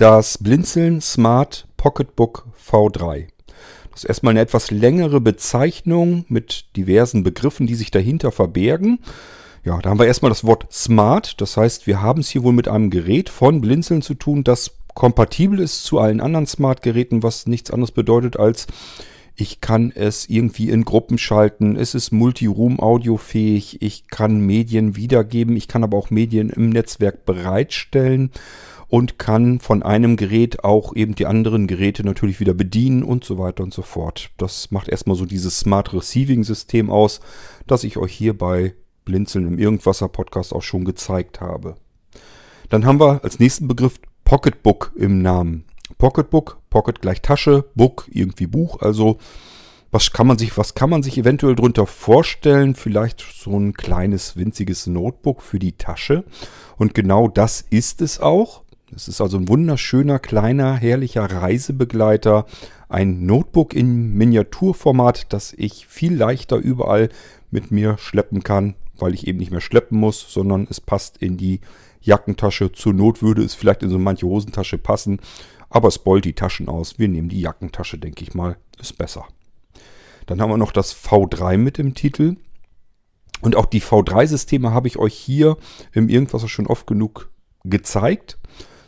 das Blinzeln Smart Pocketbook V3. Das ist erstmal eine etwas längere Bezeichnung mit diversen Begriffen, die sich dahinter verbergen. Ja, da haben wir erstmal das Wort Smart. Das heißt, wir haben es hier wohl mit einem Gerät von Blinzeln zu tun, das kompatibel ist zu allen anderen Smart-Geräten, was nichts anderes bedeutet als ich kann es irgendwie in Gruppen schalten. Es ist Multi-Room-Audio-fähig. Ich kann Medien wiedergeben. Ich kann aber auch Medien im Netzwerk bereitstellen und kann von einem Gerät auch eben die anderen Geräte natürlich wieder bedienen und so weiter und so fort. Das macht erstmal so dieses Smart Receiving System aus, das ich euch hier bei Blinzeln im Irgendwasser Podcast auch schon gezeigt habe. Dann haben wir als nächsten Begriff Pocketbook im Namen. Pocketbook, Pocket gleich Tasche, Book irgendwie Buch, also was kann man sich, was kann man sich eventuell drunter vorstellen? Vielleicht so ein kleines, winziges Notebook für die Tasche. Und genau das ist es auch. Es ist also ein wunderschöner, kleiner, herrlicher Reisebegleiter. Ein Notebook in Miniaturformat, das ich viel leichter überall mit mir schleppen kann, weil ich eben nicht mehr schleppen muss, sondern es passt in die Jackentasche. Zur Not würde es vielleicht in so manche Hosentasche passen, aber es beult die Taschen aus. Wir nehmen die Jackentasche, denke ich mal, ist besser. Dann haben wir noch das V3 mit im Titel. Und auch die V3-Systeme habe ich euch hier im Irgendwas schon oft genug gezeigt.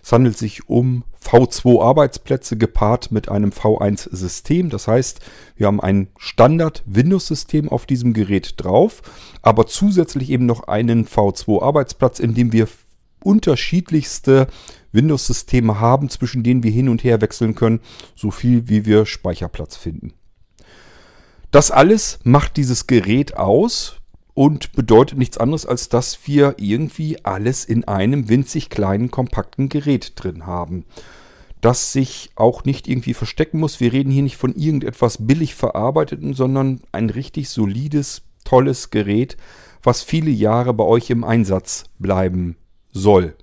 Es handelt sich um V2-Arbeitsplätze gepaart mit einem V1-System. Das heißt, wir haben ein Standard-Windows-System auf diesem Gerät drauf, aber zusätzlich eben noch einen V2-Arbeitsplatz, in dem wir unterschiedlichste Windows-Systeme haben, zwischen denen wir hin und her wechseln können, so viel wie wir Speicherplatz finden. Das alles macht dieses Gerät aus und bedeutet nichts anderes, als dass wir irgendwie alles in einem winzig kleinen, kompakten Gerät drin haben. Das sich auch nicht irgendwie verstecken muss. Wir reden hier nicht von irgendetwas billig verarbeiteten, sondern ein richtig solides, tolles Gerät, was viele Jahre bei euch im Einsatz bleiben soll.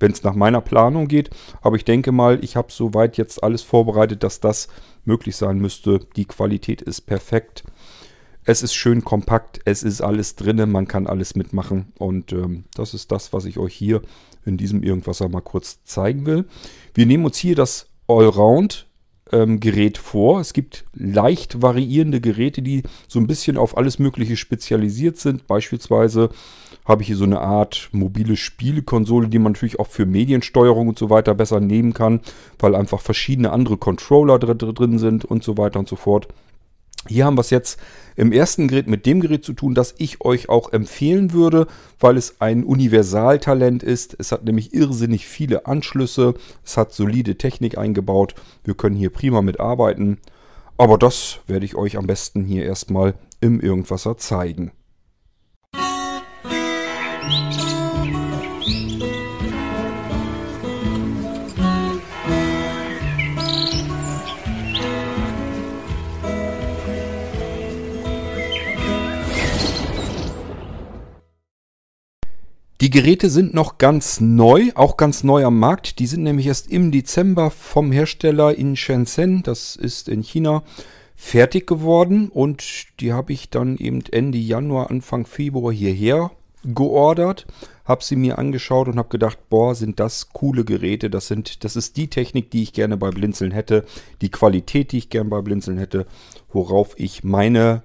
Wenn es nach meiner Planung geht, aber ich denke mal, ich habe soweit jetzt alles vorbereitet, dass das möglich sein müsste. Die Qualität ist perfekt. Es ist schön kompakt, es ist alles drin, man kann alles mitmachen. Und ähm, das ist das, was ich euch hier in diesem Irgendwasser mal kurz zeigen will. Wir nehmen uns hier das Allround ähm, Gerät vor. Es gibt leicht variierende Geräte, die so ein bisschen auf alles Mögliche spezialisiert sind. Beispielsweise habe ich hier so eine Art mobile Spielekonsole, die man natürlich auch für Mediensteuerung und so weiter besser nehmen kann, weil einfach verschiedene andere Controller drin sind und so weiter und so fort. Hier haben wir es jetzt im ersten Gerät mit dem Gerät zu tun, das ich euch auch empfehlen würde, weil es ein Universaltalent ist. Es hat nämlich irrsinnig viele Anschlüsse, es hat solide Technik eingebaut. Wir können hier prima mitarbeiten. Aber das werde ich euch am besten hier erstmal im Irgendwasser zeigen. Die Geräte sind noch ganz neu, auch ganz neu am Markt. Die sind nämlich erst im Dezember vom Hersteller in Shenzhen, das ist in China, fertig geworden. Und die habe ich dann eben Ende Januar, Anfang Februar hierher geordert. Habe sie mir angeschaut und habe gedacht, boah, sind das coole Geräte. Das, sind, das ist die Technik, die ich gerne bei Blinzeln hätte. Die Qualität, die ich gerne bei Blinzeln hätte. Worauf ich meine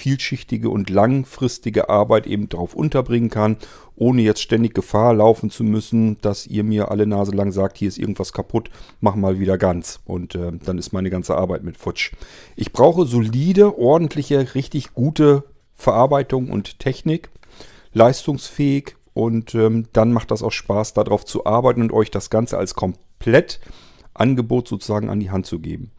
vielschichtige und langfristige Arbeit eben darauf unterbringen kann, ohne jetzt ständig Gefahr laufen zu müssen, dass ihr mir alle Nase lang sagt, hier ist irgendwas kaputt, mach mal wieder ganz. Und äh, dann ist meine ganze Arbeit mit futsch. Ich brauche solide, ordentliche, richtig gute Verarbeitung und Technik, leistungsfähig und ähm, dann macht das auch Spaß, darauf zu arbeiten und euch das Ganze als komplett Angebot sozusagen an die Hand zu geben.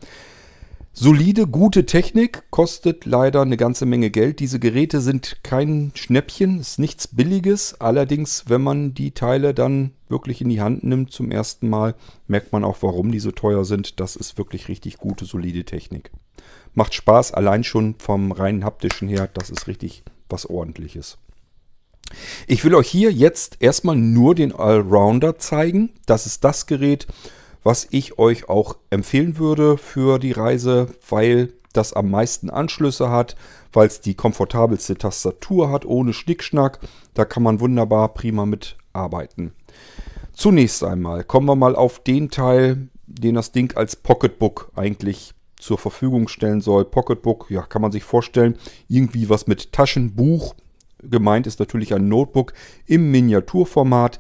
Solide, gute Technik, kostet leider eine ganze Menge Geld. Diese Geräte sind kein Schnäppchen, ist nichts Billiges. Allerdings, wenn man die Teile dann wirklich in die Hand nimmt zum ersten Mal, merkt man auch, warum die so teuer sind. Das ist wirklich richtig gute, solide Technik. Macht Spaß, allein schon vom reinen haptischen her. Das ist richtig was ordentliches. Ich will euch hier jetzt erstmal nur den Allrounder zeigen. Das ist das Gerät, was ich euch auch empfehlen würde für die Reise, weil das am meisten Anschlüsse hat, weil es die komfortabelste Tastatur hat, ohne Schnickschnack. Da kann man wunderbar prima mitarbeiten. Zunächst einmal kommen wir mal auf den Teil, den das Ding als Pocketbook eigentlich zur Verfügung stellen soll. Pocketbook, ja, kann man sich vorstellen, irgendwie was mit Taschenbuch. Gemeint ist natürlich ein Notebook im Miniaturformat.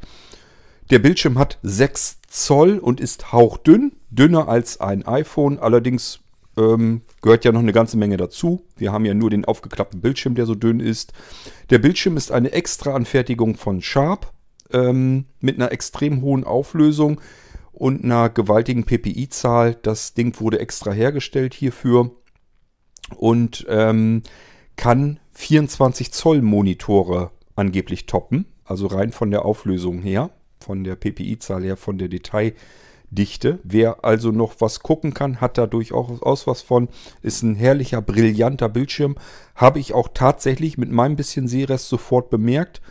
Der Bildschirm hat 6 Zoll und ist hauchdünn, dünner als ein iPhone. Allerdings ähm, gehört ja noch eine ganze Menge dazu. Wir haben ja nur den aufgeklappten Bildschirm, der so dünn ist. Der Bildschirm ist eine extra Anfertigung von Sharp ähm, mit einer extrem hohen Auflösung und einer gewaltigen PPI-Zahl. Das Ding wurde extra hergestellt hierfür und ähm, kann 24 Zoll Monitore angeblich toppen. Also rein von der Auflösung her, von der PPI-Zahl her, von der Detaildichte. Wer also noch was gucken kann, hat da durchaus was von. Ist ein herrlicher, brillanter Bildschirm. Habe ich auch tatsächlich mit meinem bisschen Sehrest sofort bemerkt.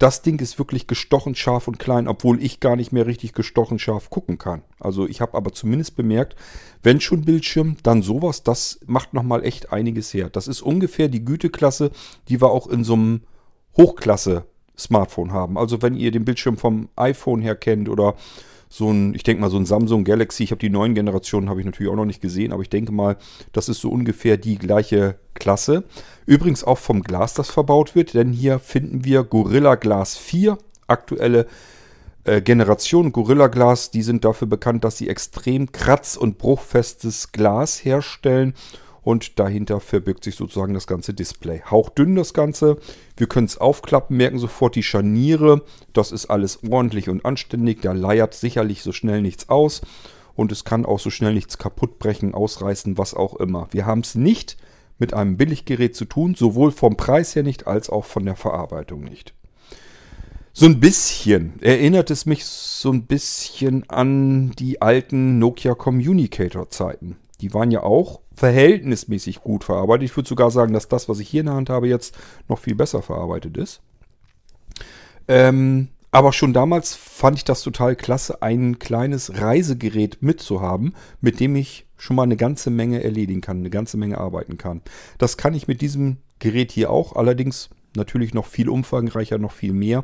Das Ding ist wirklich gestochen scharf und klein, obwohl ich gar nicht mehr richtig gestochen scharf gucken kann. Also ich habe aber zumindest bemerkt, wenn schon Bildschirm, dann sowas, das macht nochmal echt einiges her. Das ist ungefähr die Güteklasse, die wir auch in so einem Hochklasse-Smartphone haben. Also wenn ihr den Bildschirm vom iPhone her kennt oder so ein, ich denke mal, so ein Samsung Galaxy. Ich habe die neuen Generationen, habe ich natürlich auch noch nicht gesehen, aber ich denke mal, das ist so ungefähr die gleiche Klasse. Übrigens auch vom Glas, das verbaut wird, denn hier finden wir Gorilla Glass 4, aktuelle äh, Generation Gorilla Glass. Die sind dafür bekannt, dass sie extrem kratz- und bruchfestes Glas herstellen und dahinter verbirgt sich sozusagen das ganze Display. Hauchdünn das Ganze. Wir können es aufklappen, merken sofort die Scharniere. Das ist alles ordentlich und anständig. Da leiert sicherlich so schnell nichts aus. Und es kann auch so schnell nichts kaputt brechen, ausreißen, was auch immer. Wir haben es nicht mit einem Billiggerät zu tun, sowohl vom Preis her nicht als auch von der Verarbeitung nicht. So ein bisschen erinnert es mich so ein bisschen an die alten Nokia Communicator Zeiten. Die waren ja auch verhältnismäßig gut verarbeitet. Ich würde sogar sagen, dass das, was ich hier in der Hand habe, jetzt noch viel besser verarbeitet ist. Ähm, aber schon damals fand ich das total klasse, ein kleines Reisegerät mitzuhaben, mit dem ich schon mal eine ganze Menge erledigen kann, eine ganze Menge arbeiten kann. Das kann ich mit diesem Gerät hier auch, allerdings natürlich noch viel umfangreicher, noch viel mehr,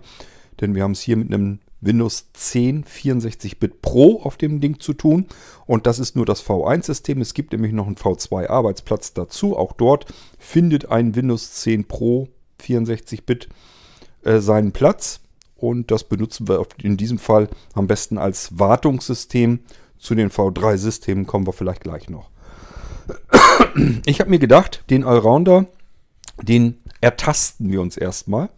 denn wir haben es hier mit einem Windows 10 64-Bit Pro auf dem Ding zu tun. Und das ist nur das V1-System. Es gibt nämlich noch einen V2-Arbeitsplatz dazu. Auch dort findet ein Windows 10 Pro 64-Bit äh, seinen Platz. Und das benutzen wir in diesem Fall am besten als Wartungssystem. Zu den V3-Systemen kommen wir vielleicht gleich noch. Ich habe mir gedacht, den Allrounder, den ertasten wir uns erstmal,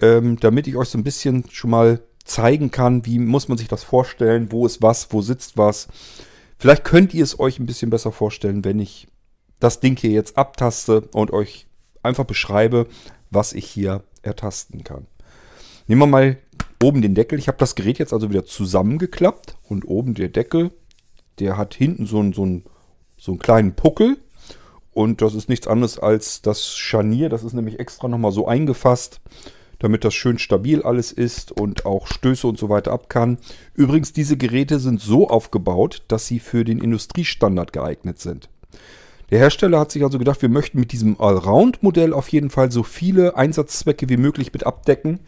ähm, damit ich euch so ein bisschen schon mal zeigen kann, wie muss man sich das vorstellen, wo ist was, wo sitzt was. Vielleicht könnt ihr es euch ein bisschen besser vorstellen, wenn ich das Ding hier jetzt abtaste und euch einfach beschreibe, was ich hier ertasten kann. Nehmen wir mal oben den Deckel. Ich habe das Gerät jetzt also wieder zusammengeklappt und oben der Deckel, der hat hinten so einen, so einen, so einen kleinen Puckel. Und das ist nichts anderes als das Scharnier. Das ist nämlich extra nochmal so eingefasst damit das schön stabil alles ist und auch Stöße und so weiter ab kann. Übrigens, diese Geräte sind so aufgebaut, dass sie für den Industriestandard geeignet sind. Der Hersteller hat sich also gedacht, wir möchten mit diesem Allround-Modell auf jeden Fall so viele Einsatzzwecke wie möglich mit abdecken.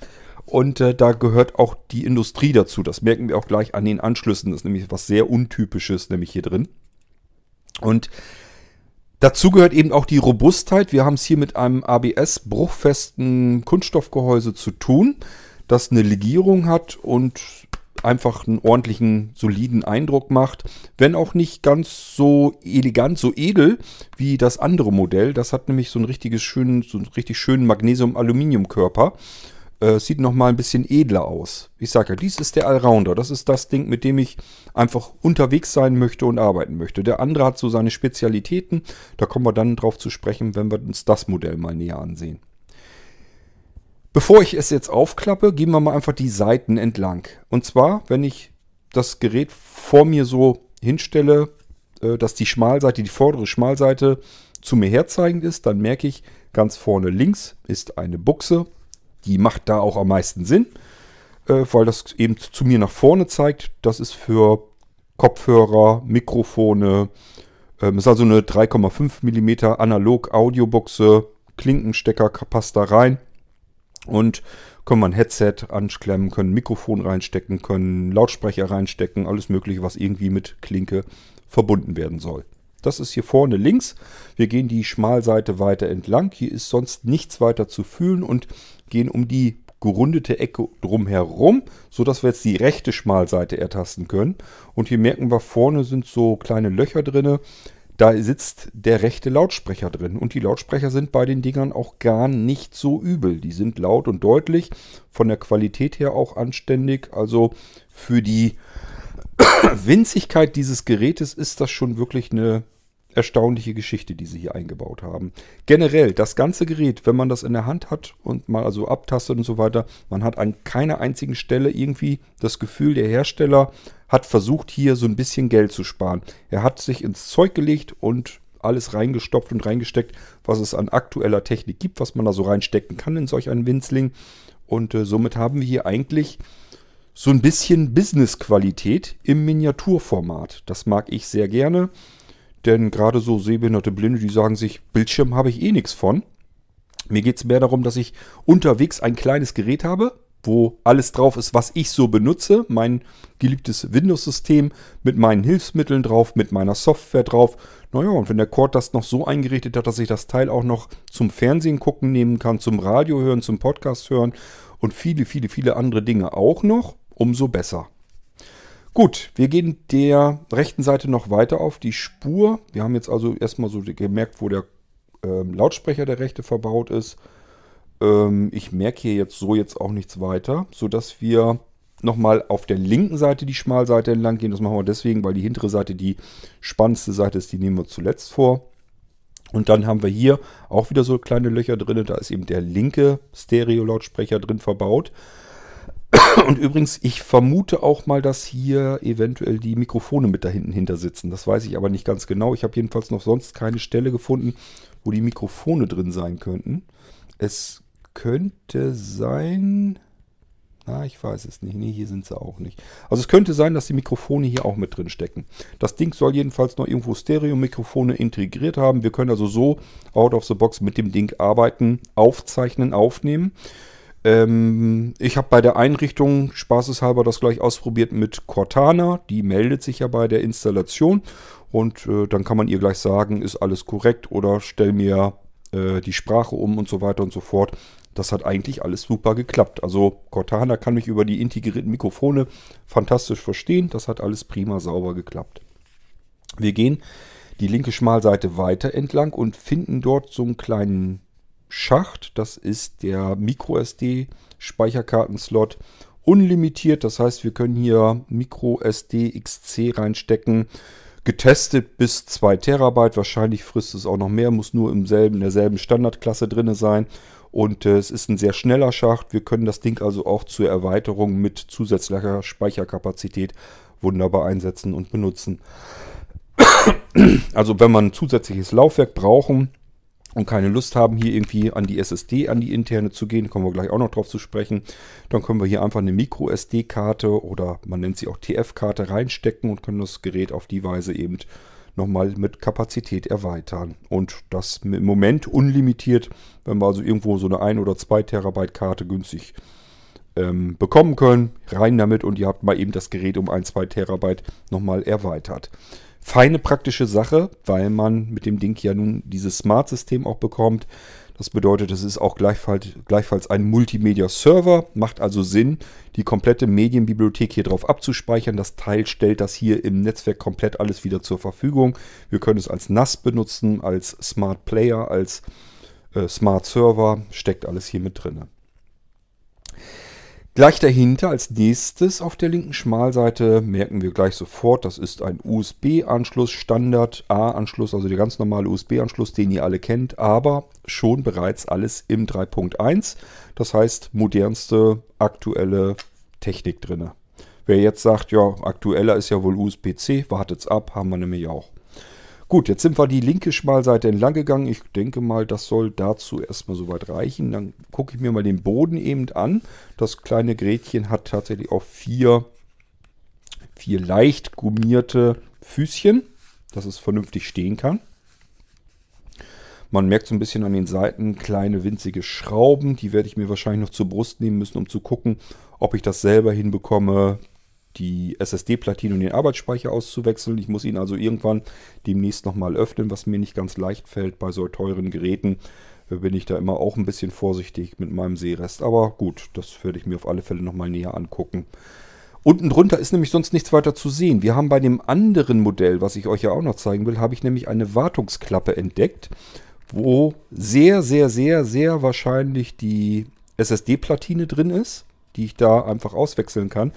Und äh, da gehört auch die Industrie dazu. Das merken wir auch gleich an den Anschlüssen. Das ist nämlich was sehr Untypisches, nämlich hier drin. Und Dazu gehört eben auch die Robustheit. Wir haben es hier mit einem ABS-bruchfesten Kunststoffgehäuse zu tun, das eine Legierung hat und einfach einen ordentlichen, soliden Eindruck macht. Wenn auch nicht ganz so elegant, so edel wie das andere Modell. Das hat nämlich so ein richtiges schön, so einen richtig schönen Magnesium-Aluminium-Körper. Äh, sieht nochmal ein bisschen edler aus. Ich sage ja, dies ist der Allrounder. Das ist das Ding, mit dem ich einfach unterwegs sein möchte und arbeiten möchte. Der andere hat so seine Spezialitäten. Da kommen wir dann drauf zu sprechen, wenn wir uns das Modell mal näher ansehen. Bevor ich es jetzt aufklappe, gehen wir mal einfach die Seiten entlang. Und zwar, wenn ich das Gerät vor mir so hinstelle, äh, dass die Schmalseite, die vordere Schmalseite zu mir herzeigend ist, dann merke ich, ganz vorne links ist eine Buchse die macht da auch am meisten Sinn, äh, weil das eben zu mir nach vorne zeigt. Das ist für Kopfhörer, Mikrofone. Ähm, ist also eine 3,5 mm Analog-Audiobuchse. Klinkenstecker passt da rein. Und können ein Headset anklemmen, können Mikrofon reinstecken, können Lautsprecher reinstecken, alles mögliche, was irgendwie mit Klinke verbunden werden soll. Das ist hier vorne links. Wir gehen die Schmalseite weiter entlang. Hier ist sonst nichts weiter zu fühlen und gehen um die gerundete Ecke drumherum, sodass wir jetzt die rechte Schmalseite ertasten können. Und hier merken wir, vorne sind so kleine Löcher drin. Da sitzt der rechte Lautsprecher drin. Und die Lautsprecher sind bei den Dingern auch gar nicht so übel. Die sind laut und deutlich, von der Qualität her auch anständig. Also für die Winzigkeit dieses Gerätes ist das schon wirklich eine erstaunliche Geschichte, die sie hier eingebaut haben. Generell, das ganze Gerät, wenn man das in der Hand hat und mal also abtastet und so weiter, man hat an keiner einzigen Stelle irgendwie das Gefühl, der Hersteller hat versucht, hier so ein bisschen Geld zu sparen. Er hat sich ins Zeug gelegt und alles reingestopft und reingesteckt, was es an aktueller Technik gibt, was man da so reinstecken kann in solch einen Winzling. Und äh, somit haben wir hier eigentlich so ein bisschen Business-Qualität im Miniaturformat. Das mag ich sehr gerne. Denn gerade so sehbehinderte Blinde, die sagen sich, Bildschirm habe ich eh nichts von. Mir geht es mehr darum, dass ich unterwegs ein kleines Gerät habe, wo alles drauf ist, was ich so benutze. Mein geliebtes Windows-System mit meinen Hilfsmitteln drauf, mit meiner Software drauf. Naja, und wenn der Cord das noch so eingerichtet hat, dass ich das Teil auch noch zum Fernsehen gucken nehmen kann, zum Radio hören, zum Podcast hören und viele, viele, viele andere Dinge auch noch, umso besser. Gut, wir gehen der rechten Seite noch weiter auf die Spur. Wir haben jetzt also erstmal so gemerkt, wo der ähm, Lautsprecher der rechte verbaut ist. Ähm, ich merke hier jetzt so jetzt auch nichts weiter, sodass wir nochmal auf der linken Seite die Schmalseite entlang gehen. Das machen wir deswegen, weil die hintere Seite die spannendste Seite ist. Die nehmen wir zuletzt vor. Und dann haben wir hier auch wieder so kleine Löcher drin. Da ist eben der linke Stereo-Lautsprecher drin verbaut. Und übrigens, ich vermute auch mal, dass hier eventuell die Mikrofone mit da hinten hinter sitzen. Das weiß ich aber nicht ganz genau. Ich habe jedenfalls noch sonst keine Stelle gefunden, wo die Mikrofone drin sein könnten. Es könnte sein... Na, ich weiß es nicht. Nee, hier sind sie auch nicht. Also es könnte sein, dass die Mikrofone hier auch mit drin stecken. Das Ding soll jedenfalls noch irgendwo Stereo-Mikrofone integriert haben. Wir können also so out of the box mit dem Ding arbeiten, aufzeichnen, aufnehmen. Ähm, ich habe bei der Einrichtung spaßeshalber das gleich ausprobiert mit Cortana. Die meldet sich ja bei der Installation. Und äh, dann kann man ihr gleich sagen, ist alles korrekt oder stell mir äh, die Sprache um und so weiter und so fort. Das hat eigentlich alles super geklappt. Also Cortana kann mich über die integrierten Mikrofone fantastisch verstehen. Das hat alles prima sauber geklappt. Wir gehen die linke Schmalseite weiter entlang und finden dort so einen kleinen Schacht. Das ist der MicroSD Speicherkartenslot. Unlimitiert, das heißt, wir können hier MicroSD XC reinstecken. Getestet bis 2 Terabyte. Wahrscheinlich frisst es auch noch mehr, muss nur im selben, in derselben Standardklasse drin sein. Und äh, es ist ein sehr schneller Schacht. Wir können das Ding also auch zur Erweiterung mit zusätzlicher Speicherkapazität wunderbar einsetzen und benutzen. Also wenn man ein zusätzliches Laufwerk brauchen, und keine Lust haben, hier irgendwie an die SSD, an die interne zu gehen, kommen wir gleich auch noch drauf zu sprechen, dann können wir hier einfach eine Micro-SD-Karte oder man nennt sie auch TF-Karte reinstecken und können das Gerät auf die Weise eben nochmal mit Kapazität erweitern. Und das im Moment unlimitiert, wenn wir also irgendwo so eine 1 oder 2 Terabyte Karte günstig ähm, bekommen können, rein damit und ihr habt mal eben das Gerät um 1, 2 Terabyte nochmal erweitert feine praktische Sache, weil man mit dem Ding ja nun dieses Smart-System auch bekommt. Das bedeutet, es ist auch gleichfalls, gleichfalls ein Multimedia-Server, macht also Sinn, die komplette Medienbibliothek hier drauf abzuspeichern. Das Teil stellt das hier im Netzwerk komplett alles wieder zur Verfügung. Wir können es als NAS benutzen, als Smart Player, als äh, Smart Server, steckt alles hier mit drin. Gleich dahinter als nächstes auf der linken Schmalseite merken wir gleich sofort, das ist ein USB-Anschluss, Standard A-Anschluss, also der ganz normale USB-Anschluss, den ihr alle kennt, aber schon bereits alles im 3.1. Das heißt, modernste aktuelle Technik drin. Wer jetzt sagt, ja, aktueller ist ja wohl USB-C, wartet's ab, haben wir nämlich auch. Gut, jetzt sind wir die linke Schmalseite entlang gegangen. Ich denke mal, das soll dazu erstmal soweit reichen. Dann gucke ich mir mal den Boden eben an. Das kleine Gerätchen hat tatsächlich auch vier, vier leicht gummierte Füßchen, dass es vernünftig stehen kann. Man merkt so ein bisschen an den Seiten kleine winzige Schrauben. Die werde ich mir wahrscheinlich noch zur Brust nehmen müssen, um zu gucken, ob ich das selber hinbekomme, die SSD-Platine und den Arbeitsspeicher auszuwechseln. Ich muss ihn also irgendwann demnächst nochmal öffnen, was mir nicht ganz leicht fällt bei so teuren Geräten. Da bin ich da immer auch ein bisschen vorsichtig mit meinem Seerest. Aber gut, das werde ich mir auf alle Fälle nochmal näher angucken. Unten drunter ist nämlich sonst nichts weiter zu sehen. Wir haben bei dem anderen Modell, was ich euch ja auch noch zeigen will, habe ich nämlich eine Wartungsklappe entdeckt, wo sehr, sehr, sehr, sehr wahrscheinlich die SSD-Platine drin ist, die ich da einfach auswechseln kann.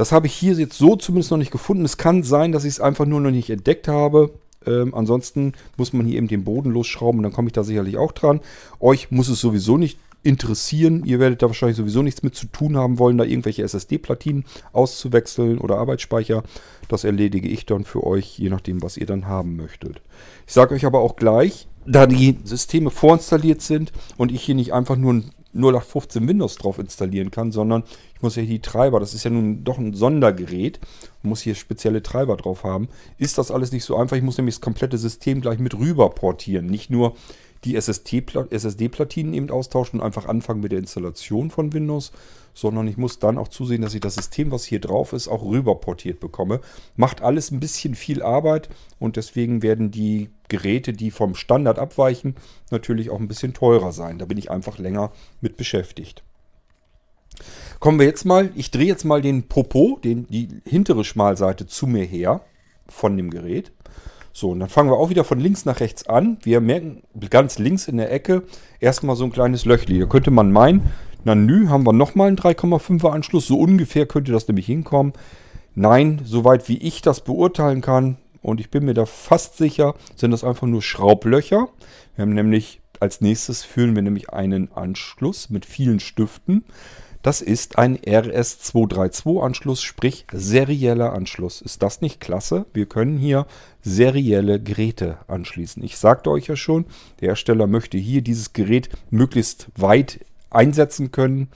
Das habe ich hier jetzt so zumindest noch nicht gefunden. Es kann sein, dass ich es einfach nur noch nicht entdeckt habe. Ähm, ansonsten muss man hier eben den Boden losschrauben und dann komme ich da sicherlich auch dran. Euch muss es sowieso nicht interessieren. Ihr werdet da wahrscheinlich sowieso nichts mit zu tun haben wollen, da irgendwelche SSD-Platinen auszuwechseln oder Arbeitsspeicher. Das erledige ich dann für euch, je nachdem, was ihr dann haben möchtet. Ich sage euch aber auch gleich, da die Systeme vorinstalliert sind und ich hier nicht einfach nur ein 0815 Windows drauf installieren kann, sondern ich muss ja die Treiber, das ist ja nun doch ein Sondergerät, muss hier spezielle Treiber drauf haben, ist das alles nicht so einfach. Ich muss nämlich das komplette System gleich mit rüber portieren. Nicht nur die SSD-Platinen eben austauschen und einfach anfangen mit der Installation von Windows, sondern ich muss dann auch zusehen, dass ich das System, was hier drauf ist, auch rüber portiert bekomme. Macht alles ein bisschen viel Arbeit und deswegen werden die Geräte, die vom Standard abweichen, natürlich auch ein bisschen teurer sein. Da bin ich einfach länger mit beschäftigt. Kommen wir jetzt mal, ich drehe jetzt mal den Popo, den, die hintere Schmalseite zu mir her von dem Gerät. So, und dann fangen wir auch wieder von links nach rechts an. Wir merken ganz links in der Ecke erstmal so ein kleines Löchli. Da könnte man meinen, na nü, haben wir nochmal einen 3,5er Anschluss. So ungefähr könnte das nämlich hinkommen. Nein, soweit wie ich das beurteilen kann, und ich bin mir da fast sicher, sind das einfach nur Schraublöcher. Wir haben nämlich als nächstes führen wir nämlich einen Anschluss mit vielen Stiften. Das ist ein RS232-Anschluss, sprich serieller Anschluss. Ist das nicht klasse? Wir können hier serielle Geräte anschließen. Ich sagte euch ja schon, der Hersteller möchte hier dieses Gerät möglichst weit einsetzen können.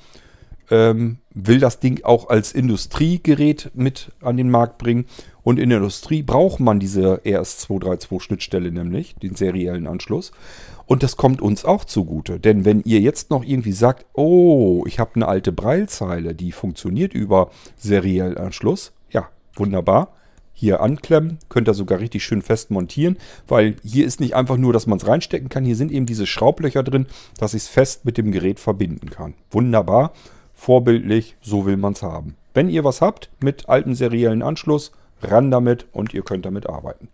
Ähm, will das Ding auch als Industriegerät mit an den Markt bringen. Und in der Industrie braucht man diese RS232-Schnittstelle nämlich, den seriellen Anschluss. Und das kommt uns auch zugute. Denn wenn ihr jetzt noch irgendwie sagt, oh, ich habe eine alte Breilzeile, die funktioniert über seriellen Anschluss, ja, wunderbar. Hier anklemmen, könnt ihr sogar richtig schön fest montieren, weil hier ist nicht einfach nur, dass man es reinstecken kann, hier sind eben diese Schraublöcher drin, dass ich es fest mit dem Gerät verbinden kann. Wunderbar, vorbildlich, so will man es haben. Wenn ihr was habt mit altem seriellen Anschluss, ran damit und ihr könnt damit arbeiten.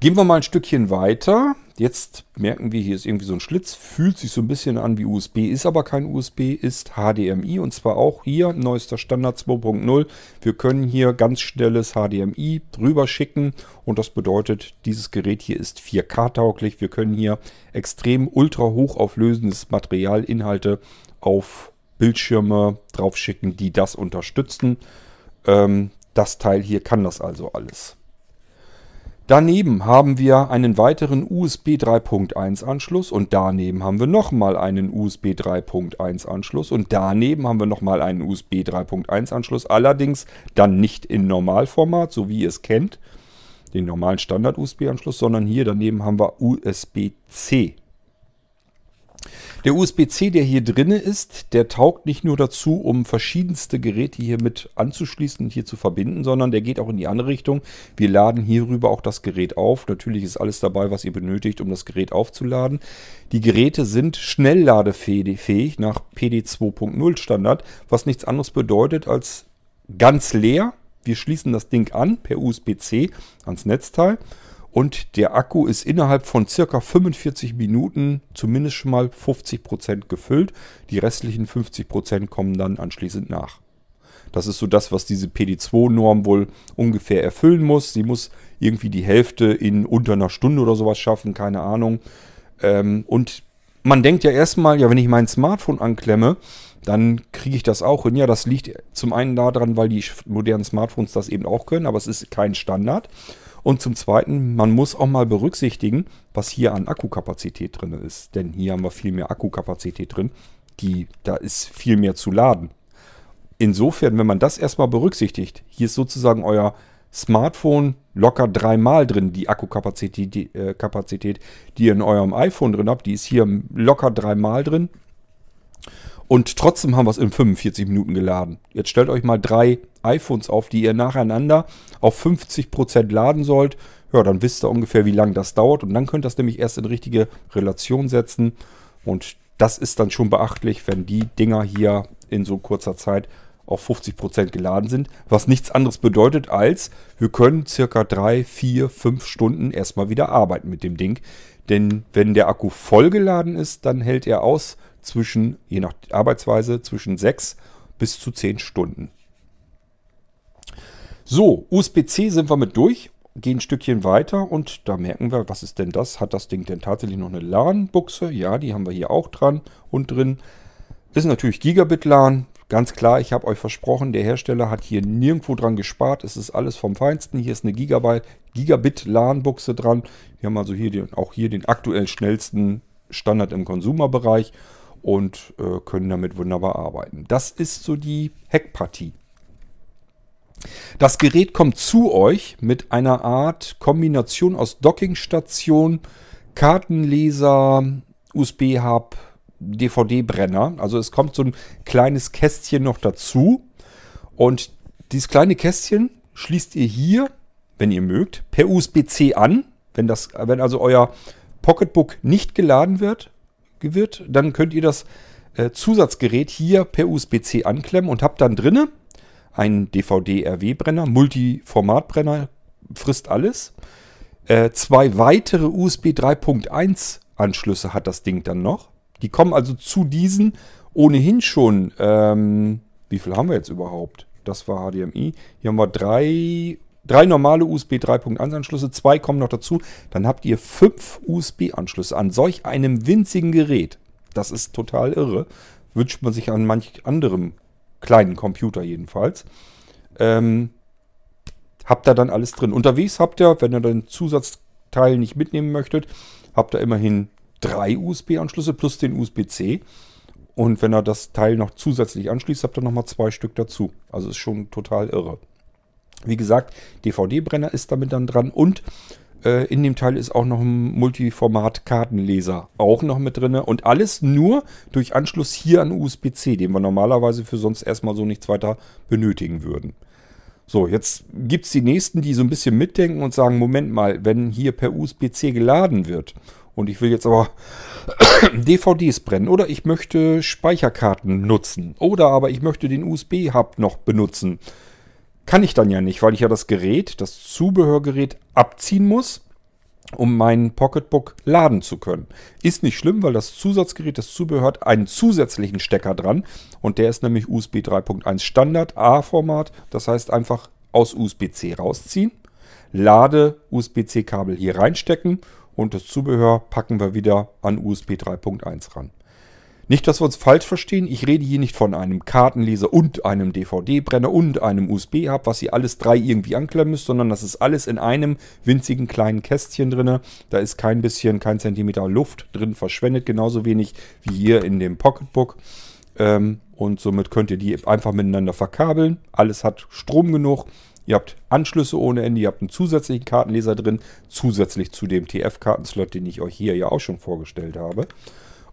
Gehen wir mal ein Stückchen weiter. Jetzt merken wir, hier ist irgendwie so ein Schlitz, fühlt sich so ein bisschen an wie USB, ist aber kein USB, ist HDMI und zwar auch hier neuester Standard 2.0. Wir können hier ganz schnelles HDMI drüber schicken und das bedeutet, dieses Gerät hier ist 4K-tauglich. Wir können hier extrem ultra hochauflösendes Material, Inhalte auf Bildschirme drauf schicken, die das unterstützen. Ähm, das Teil hier kann das also alles. Daneben haben wir einen weiteren USB 3.1 Anschluss und daneben haben wir nochmal einen USB 3.1 Anschluss und daneben haben wir nochmal einen USB 3.1 Anschluss, allerdings dann nicht in Normalformat, so wie ihr es kennt, den normalen Standard USB Anschluss, sondern hier daneben haben wir USB-C der USB-C, der hier drin ist, der taugt nicht nur dazu, um verschiedenste Geräte hier mit anzuschließen und hier zu verbinden, sondern der geht auch in die andere Richtung. Wir laden hierüber auch das Gerät auf. Natürlich ist alles dabei, was ihr benötigt, um das Gerät aufzuladen. Die Geräte sind schnellladefähig nach PD 2.0 Standard, was nichts anderes bedeutet als ganz leer. Wir schließen das Ding an per USB-C ans Netzteil und der Akku ist innerhalb von circa 45 Minuten zumindest schon mal 50% gefüllt. Die restlichen 50% kommen dann anschließend nach. Das ist so das, was diese PD2-Norm wohl ungefähr erfüllen muss. Sie muss irgendwie die Hälfte in unter einer Stunde oder sowas schaffen, keine Ahnung. Ähm, und man denkt ja erstmal, ja, wenn ich mein Smartphone anklemme, dann kriege ich das auch hin. Ja, das liegt zum einen daran, weil die modernen Smartphones das eben auch können, aber es ist kein Standard. Und zum Zweiten, man muss auch mal berücksichtigen, was hier an Akkukapazität drin ist. Denn hier haben wir viel mehr Akkukapazität drin. Die, da ist viel mehr zu laden. Insofern, wenn man das erstmal berücksichtigt, hier ist sozusagen euer Smartphone locker dreimal drin, die Akkukapazität, die, äh, Kapazität, die ihr in eurem iPhone drin habt. Die ist hier locker dreimal drin. Und trotzdem haben wir es in 45 Minuten geladen. Jetzt stellt euch mal drei iPhones auf, die ihr nacheinander auf 50% laden sollt. Ja, dann wisst ihr ungefähr, wie lange das dauert. Und dann könnt ihr das nämlich erst in richtige Relation setzen. Und das ist dann schon beachtlich, wenn die Dinger hier in so kurzer Zeit auf 50% geladen sind. Was nichts anderes bedeutet als, wir können circa 3, 4, 5 Stunden erstmal wieder arbeiten mit dem Ding. Denn wenn der Akku vollgeladen ist, dann hält er aus zwischen, je nach Arbeitsweise, zwischen 6 bis zu 10 Stunden. So, USB-C sind wir mit durch, gehen ein Stückchen weiter und da merken wir, was ist denn das? Hat das Ding denn tatsächlich noch eine LAN-Buchse? Ja, die haben wir hier auch dran und drin. Ist natürlich Gigabit-LAN. Ganz klar, ich habe euch versprochen, der Hersteller hat hier nirgendwo dran gespart. Es ist alles vom Feinsten. Hier ist eine Gigabyte, Gigabit-LAN-Buchse dran. Wir haben also hier den, auch hier den aktuell schnellsten Standard im Konsumerbereich und äh, können damit wunderbar arbeiten. Das ist so die Heckpartie. Das Gerät kommt zu euch mit einer Art Kombination aus Dockingstation, Kartenleser, USB-Hub, DVD-Brenner. Also es kommt so ein kleines Kästchen noch dazu. Und dieses kleine Kästchen schließt ihr hier, wenn ihr mögt, per USB-C an. Wenn, das, wenn also euer Pocketbook nicht geladen wird, wird, dann könnt ihr das äh, Zusatzgerät hier per USB-C anklemmen und habt dann drinne einen DVD-RW-Brenner, Multiformat-Brenner, frisst alles. Äh, zwei weitere USB 3.1 Anschlüsse hat das Ding dann noch. Die kommen also zu diesen ohnehin schon. Ähm, wie viel haben wir jetzt überhaupt? Das war HDMI. Hier haben wir drei drei normale USB 3.1 Anschlüsse, zwei kommen noch dazu. Dann habt ihr fünf USB-Anschlüsse an solch einem winzigen Gerät. Das ist total irre. Wünscht man sich an manch anderem kleinen Computer jedenfalls. Ähm, habt ihr dann alles drin. Unterwegs habt ihr, wenn ihr den Zusatzteil nicht mitnehmen möchtet, habt ihr immerhin drei USB-Anschlüsse plus den USB-C. Und wenn ihr das Teil noch zusätzlich anschließt, habt ihr nochmal zwei Stück dazu. Also ist schon total irre. Wie gesagt, DVD-Brenner ist damit dann dran und äh, in dem Teil ist auch noch ein Multiformat-Kartenleser auch noch mit drin. Und alles nur durch Anschluss hier an USB-C, den wir normalerweise für sonst erstmal so nichts weiter benötigen würden. So, jetzt gibt es die nächsten, die so ein bisschen mitdenken und sagen, Moment mal, wenn hier per USB-C geladen wird und ich will jetzt aber DVDs brennen oder ich möchte Speicherkarten nutzen oder aber ich möchte den USB-Hub noch benutzen, kann ich dann ja nicht, weil ich ja das Gerät, das Zubehörgerät abziehen muss, um mein Pocketbook laden zu können. Ist nicht schlimm, weil das Zusatzgerät, das Zubehör hat einen zusätzlichen Stecker dran und der ist nämlich USB 3.1 Standard A-Format. Das heißt einfach aus USB-C rausziehen, Lade USB-C-Kabel hier reinstecken und das Zubehör packen wir wieder an USB 3.1 ran. Nicht, dass wir uns falsch verstehen, ich rede hier nicht von einem Kartenleser und einem DVD-Brenner und einem USB-Hub, was ihr alles drei irgendwie anklemmen müsst, sondern das ist alles in einem winzigen kleinen Kästchen drin. Da ist kein bisschen, kein Zentimeter Luft drin verschwendet, genauso wenig wie hier in dem Pocketbook. Ähm, und somit könnt ihr die einfach miteinander verkabeln. Alles hat Strom genug. Ihr habt Anschlüsse ohne Ende, ihr habt einen zusätzlichen Kartenleser drin, zusätzlich zu dem TF-Kartenslot, den ich euch hier ja auch schon vorgestellt habe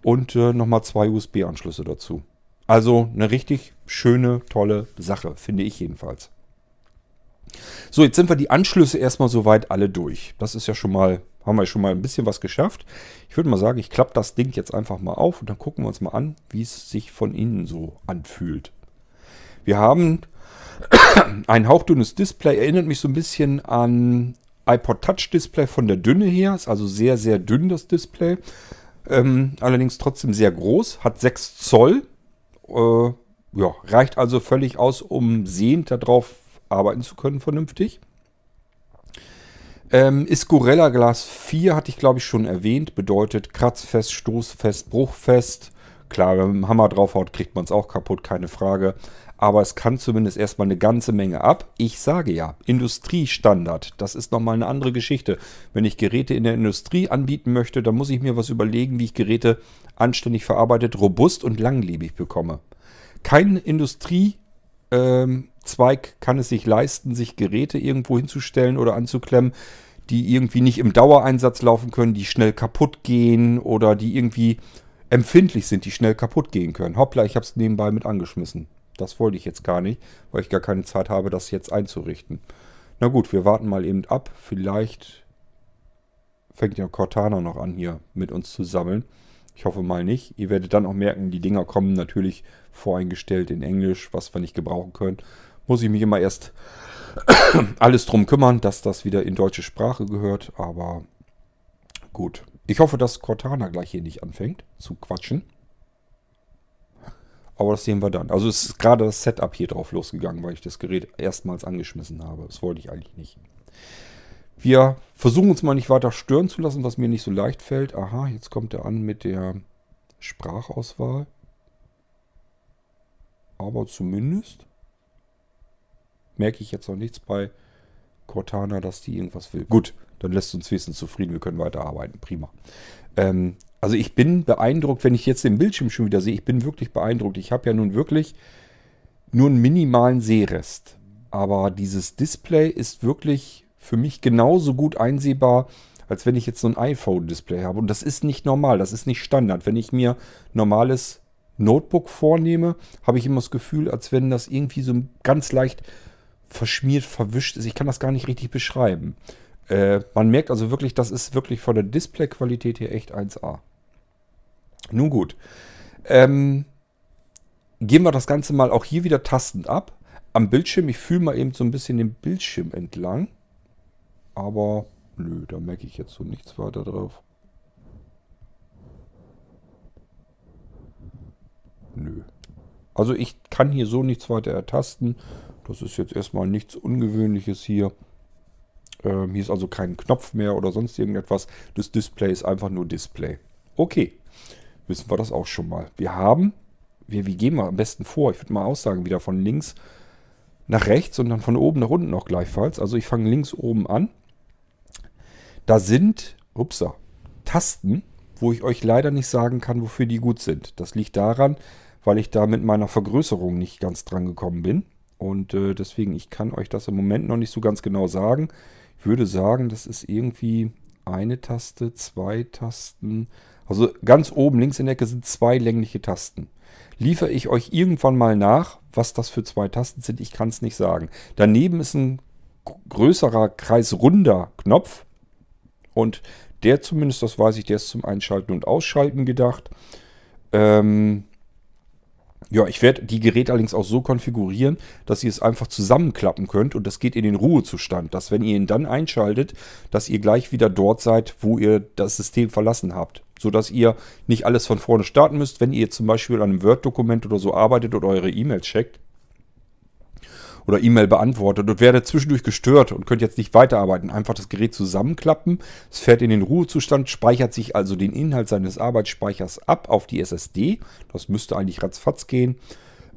und äh, nochmal zwei USB-Anschlüsse dazu. Also eine richtig schöne, tolle Sache, finde ich jedenfalls. So, jetzt sind wir die Anschlüsse erstmal soweit alle durch. Das ist ja schon mal, haben wir schon mal ein bisschen was geschafft. Ich würde mal sagen, ich klappe das Ding jetzt einfach mal auf und dann gucken wir uns mal an, wie es sich von innen so anfühlt. Wir haben ein hauchdünnes Display, erinnert mich so ein bisschen an iPod Touch Display von der Dünne her. Ist also sehr, sehr dünn das Display. Ähm, allerdings trotzdem sehr groß, hat 6 Zoll. Äh, ja, reicht also völlig aus, um sehend darauf arbeiten zu können vernünftig. Ähm, ist Gorilla Glas 4, hatte ich glaube ich schon erwähnt, bedeutet kratzfest, stoßfest, bruchfest. Klar, wenn man einen Hammer draufhaut, kriegt man es auch kaputt, keine Frage aber es kann zumindest erstmal eine ganze Menge ab. Ich sage ja, Industriestandard, das ist nochmal eine andere Geschichte. Wenn ich Geräte in der Industrie anbieten möchte, dann muss ich mir was überlegen, wie ich Geräte anständig verarbeitet, robust und langlebig bekomme. Kein Industrie ähm, kann es sich leisten, sich Geräte irgendwo hinzustellen oder anzuklemmen, die irgendwie nicht im Dauereinsatz laufen können, die schnell kaputt gehen oder die irgendwie empfindlich sind, die schnell kaputt gehen können. Hoppla, ich habe es nebenbei mit angeschmissen. Das wollte ich jetzt gar nicht, weil ich gar keine Zeit habe, das jetzt einzurichten. Na gut, wir warten mal eben ab. Vielleicht fängt ja Cortana noch an, hier mit uns zu sammeln. Ich hoffe mal nicht. Ihr werdet dann auch merken, die Dinger kommen natürlich voreingestellt in Englisch, was wir nicht gebrauchen können. Muss ich mich immer erst alles drum kümmern, dass das wieder in deutsche Sprache gehört. Aber gut. Ich hoffe, dass Cortana gleich hier nicht anfängt zu quatschen. Aber das sehen wir dann. Also es ist gerade das Setup hier drauf losgegangen, weil ich das Gerät erstmals angeschmissen habe. Das wollte ich eigentlich nicht. Wir versuchen uns mal nicht weiter stören zu lassen, was mir nicht so leicht fällt. Aha, jetzt kommt er an mit der Sprachauswahl. Aber zumindest merke ich jetzt noch nichts bei Cortana, dass die irgendwas will. Gut, dann lässt uns wenigstens zufrieden, wir können weiterarbeiten. Prima. Ähm, also ich bin beeindruckt, wenn ich jetzt den Bildschirm schon wieder sehe, ich bin wirklich beeindruckt. Ich habe ja nun wirklich nur einen minimalen Sehrest. Aber dieses Display ist wirklich für mich genauso gut einsehbar, als wenn ich jetzt so ein iPhone-Display habe. Und das ist nicht normal, das ist nicht Standard. Wenn ich mir normales Notebook vornehme, habe ich immer das Gefühl, als wenn das irgendwie so ganz leicht verschmiert, verwischt ist. Ich kann das gar nicht richtig beschreiben. Äh, man merkt also wirklich, das ist wirklich von der Displayqualität her echt 1A. Nun gut. Ähm, gehen wir das Ganze mal auch hier wieder tastend ab. Am Bildschirm, ich fühle mal eben so ein bisschen den Bildschirm entlang. Aber nö, da merke ich jetzt so nichts weiter drauf. Nö. Also ich kann hier so nichts weiter ertasten. Das ist jetzt erstmal nichts Ungewöhnliches hier. Ähm, hier ist also kein Knopf mehr oder sonst irgendetwas. Das Display ist einfach nur Display. Okay, wissen wir das auch schon mal. Wir haben, wie, wie gehen wir am besten vor? Ich würde mal aussagen, wieder von links nach rechts und dann von oben nach unten auch gleichfalls. Also ich fange links oben an. Da sind, upsa, Tasten, wo ich euch leider nicht sagen kann, wofür die gut sind. Das liegt daran, weil ich da mit meiner Vergrößerung nicht ganz dran gekommen bin. Und äh, deswegen, ich kann euch das im Moment noch nicht so ganz genau sagen. Würde sagen, das ist irgendwie eine Taste, zwei Tasten. Also ganz oben links in der Ecke sind zwei längliche Tasten. Liefere ich euch irgendwann mal nach, was das für zwei Tasten sind, ich kann es nicht sagen. Daneben ist ein größerer kreisrunder Knopf. Und der zumindest, das weiß ich, der ist zum Einschalten und Ausschalten gedacht. Ähm, ja, ich werde die Geräte allerdings auch so konfigurieren, dass ihr es einfach zusammenklappen könnt und das geht in den Ruhezustand, dass wenn ihr ihn dann einschaltet, dass ihr gleich wieder dort seid, wo ihr das System verlassen habt. Sodass ihr nicht alles von vorne starten müsst, wenn ihr zum Beispiel an einem Word-Dokument oder so arbeitet oder eure E-Mails checkt oder E-Mail beantwortet und werdet zwischendurch gestört und könnt jetzt nicht weiterarbeiten. Einfach das Gerät zusammenklappen, es fährt in den Ruhezustand, speichert sich also den Inhalt seines Arbeitsspeichers ab auf die SSD. Das müsste eigentlich ratzfatz gehen.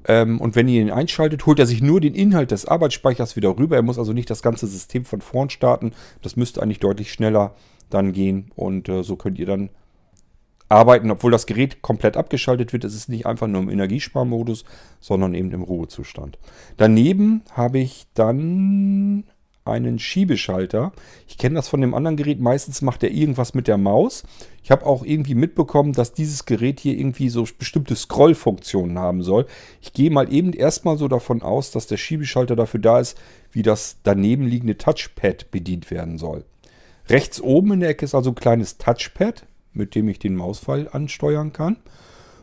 Ähm, und wenn ihr ihn einschaltet, holt er sich nur den Inhalt des Arbeitsspeichers wieder rüber. Er muss also nicht das ganze System von vorn starten. Das müsste eigentlich deutlich schneller dann gehen. Und äh, so könnt ihr dann arbeiten, obwohl das Gerät komplett abgeschaltet wird. Es ist nicht einfach nur im Energiesparmodus, sondern eben im Ruhezustand. Daneben habe ich dann einen Schiebeschalter. Ich kenne das von dem anderen Gerät. Meistens macht er irgendwas mit der Maus. Ich habe auch irgendwie mitbekommen, dass dieses Gerät hier irgendwie so bestimmte Scrollfunktionen haben soll. Ich gehe mal eben erstmal so davon aus, dass der Schiebeschalter dafür da ist, wie das daneben liegende Touchpad bedient werden soll. Rechts oben in der Ecke ist also ein kleines Touchpad mit dem ich den Mauspfeil ansteuern kann.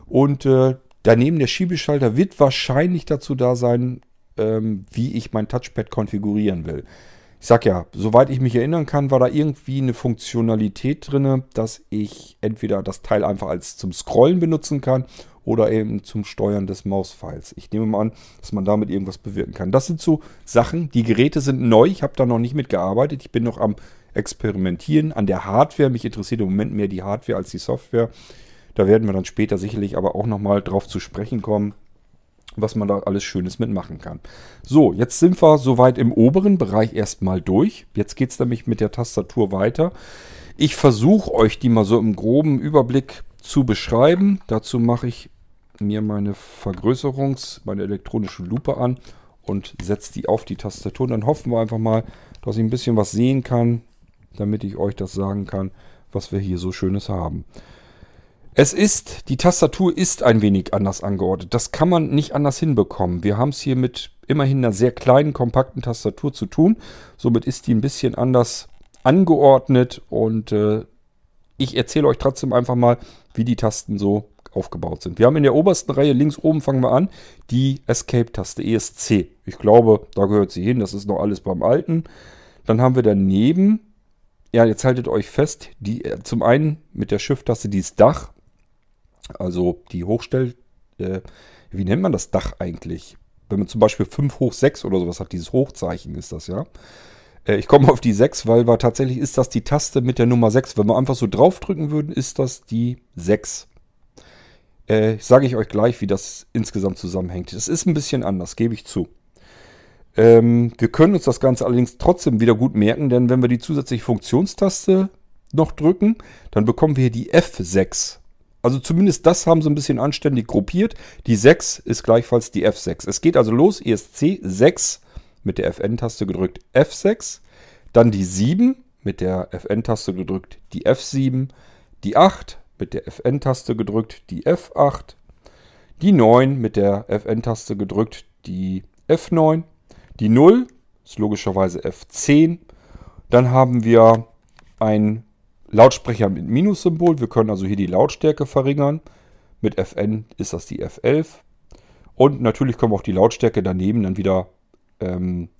Und äh, daneben der Schiebeschalter wird wahrscheinlich dazu da sein, ähm, wie ich mein Touchpad konfigurieren will. Ich sag ja, soweit ich mich erinnern kann, war da irgendwie eine Funktionalität drin, dass ich entweder das Teil einfach als zum Scrollen benutzen kann oder eben zum Steuern des Mauspfeils. Ich nehme mal an, dass man damit irgendwas bewirken kann. Das sind so Sachen. Die Geräte sind neu. Ich habe da noch nicht mitgearbeitet. Ich bin noch am experimentieren an der Hardware. Mich interessiert im Moment mehr die Hardware als die Software. Da werden wir dann später sicherlich aber auch nochmal drauf zu sprechen kommen, was man da alles Schönes mitmachen kann. So, jetzt sind wir soweit im oberen Bereich erstmal durch. Jetzt geht es nämlich mit der Tastatur weiter. Ich versuche euch die mal so im groben Überblick zu beschreiben. Dazu mache ich mir meine Vergrößerungs-, meine elektronische Lupe an und setze die auf die Tastatur. Und dann hoffen wir einfach mal, dass ich ein bisschen was sehen kann, damit ich euch das sagen kann, was wir hier so Schönes haben. Es ist, die Tastatur ist ein wenig anders angeordnet. Das kann man nicht anders hinbekommen. Wir haben es hier mit immerhin einer sehr kleinen, kompakten Tastatur zu tun. Somit ist die ein bisschen anders angeordnet und äh, ich erzähle euch trotzdem einfach mal, wie die Tasten so aufgebaut sind. Wir haben in der obersten Reihe links oben, fangen wir an, die Escape-Taste, ESC. Ich glaube, da gehört sie hin. Das ist noch alles beim Alten. Dann haben wir daneben, ja, jetzt haltet euch fest, die äh, zum einen mit der Shift-Taste dieses Dach. Also die Hochstell... Äh, wie nennt man das Dach eigentlich? Wenn man zum Beispiel 5 hoch 6 oder sowas hat, dieses Hochzeichen ist das ja. Äh, ich komme auf die 6, weil war, tatsächlich ist das die Taste mit der Nummer 6. Wenn wir einfach so draufdrücken würden, ist das die 6. Äh, Sage ich euch gleich, wie das insgesamt zusammenhängt. Es ist ein bisschen anders, gebe ich zu. Ähm, wir können uns das Ganze allerdings trotzdem wieder gut merken, denn wenn wir die zusätzliche Funktionstaste noch drücken, dann bekommen wir hier die F6. Also zumindest das haben sie ein bisschen anständig gruppiert. Die 6 ist gleichfalls die F6. Es geht also los, ESC 6 mit der Fn-Taste gedrückt F6, dann die 7 mit der Fn-Taste gedrückt die F7, die 8 mit der Fn-Taste gedrückt die F8, die 9 mit der Fn-Taste gedrückt die F9, die 0 ist logischerweise F10, dann haben wir ein Lautsprecher mit Minus-Symbol. Wir können also hier die Lautstärke verringern. Mit Fn ist das die F11. Und natürlich können wir auch die Lautstärke daneben dann wieder ähm,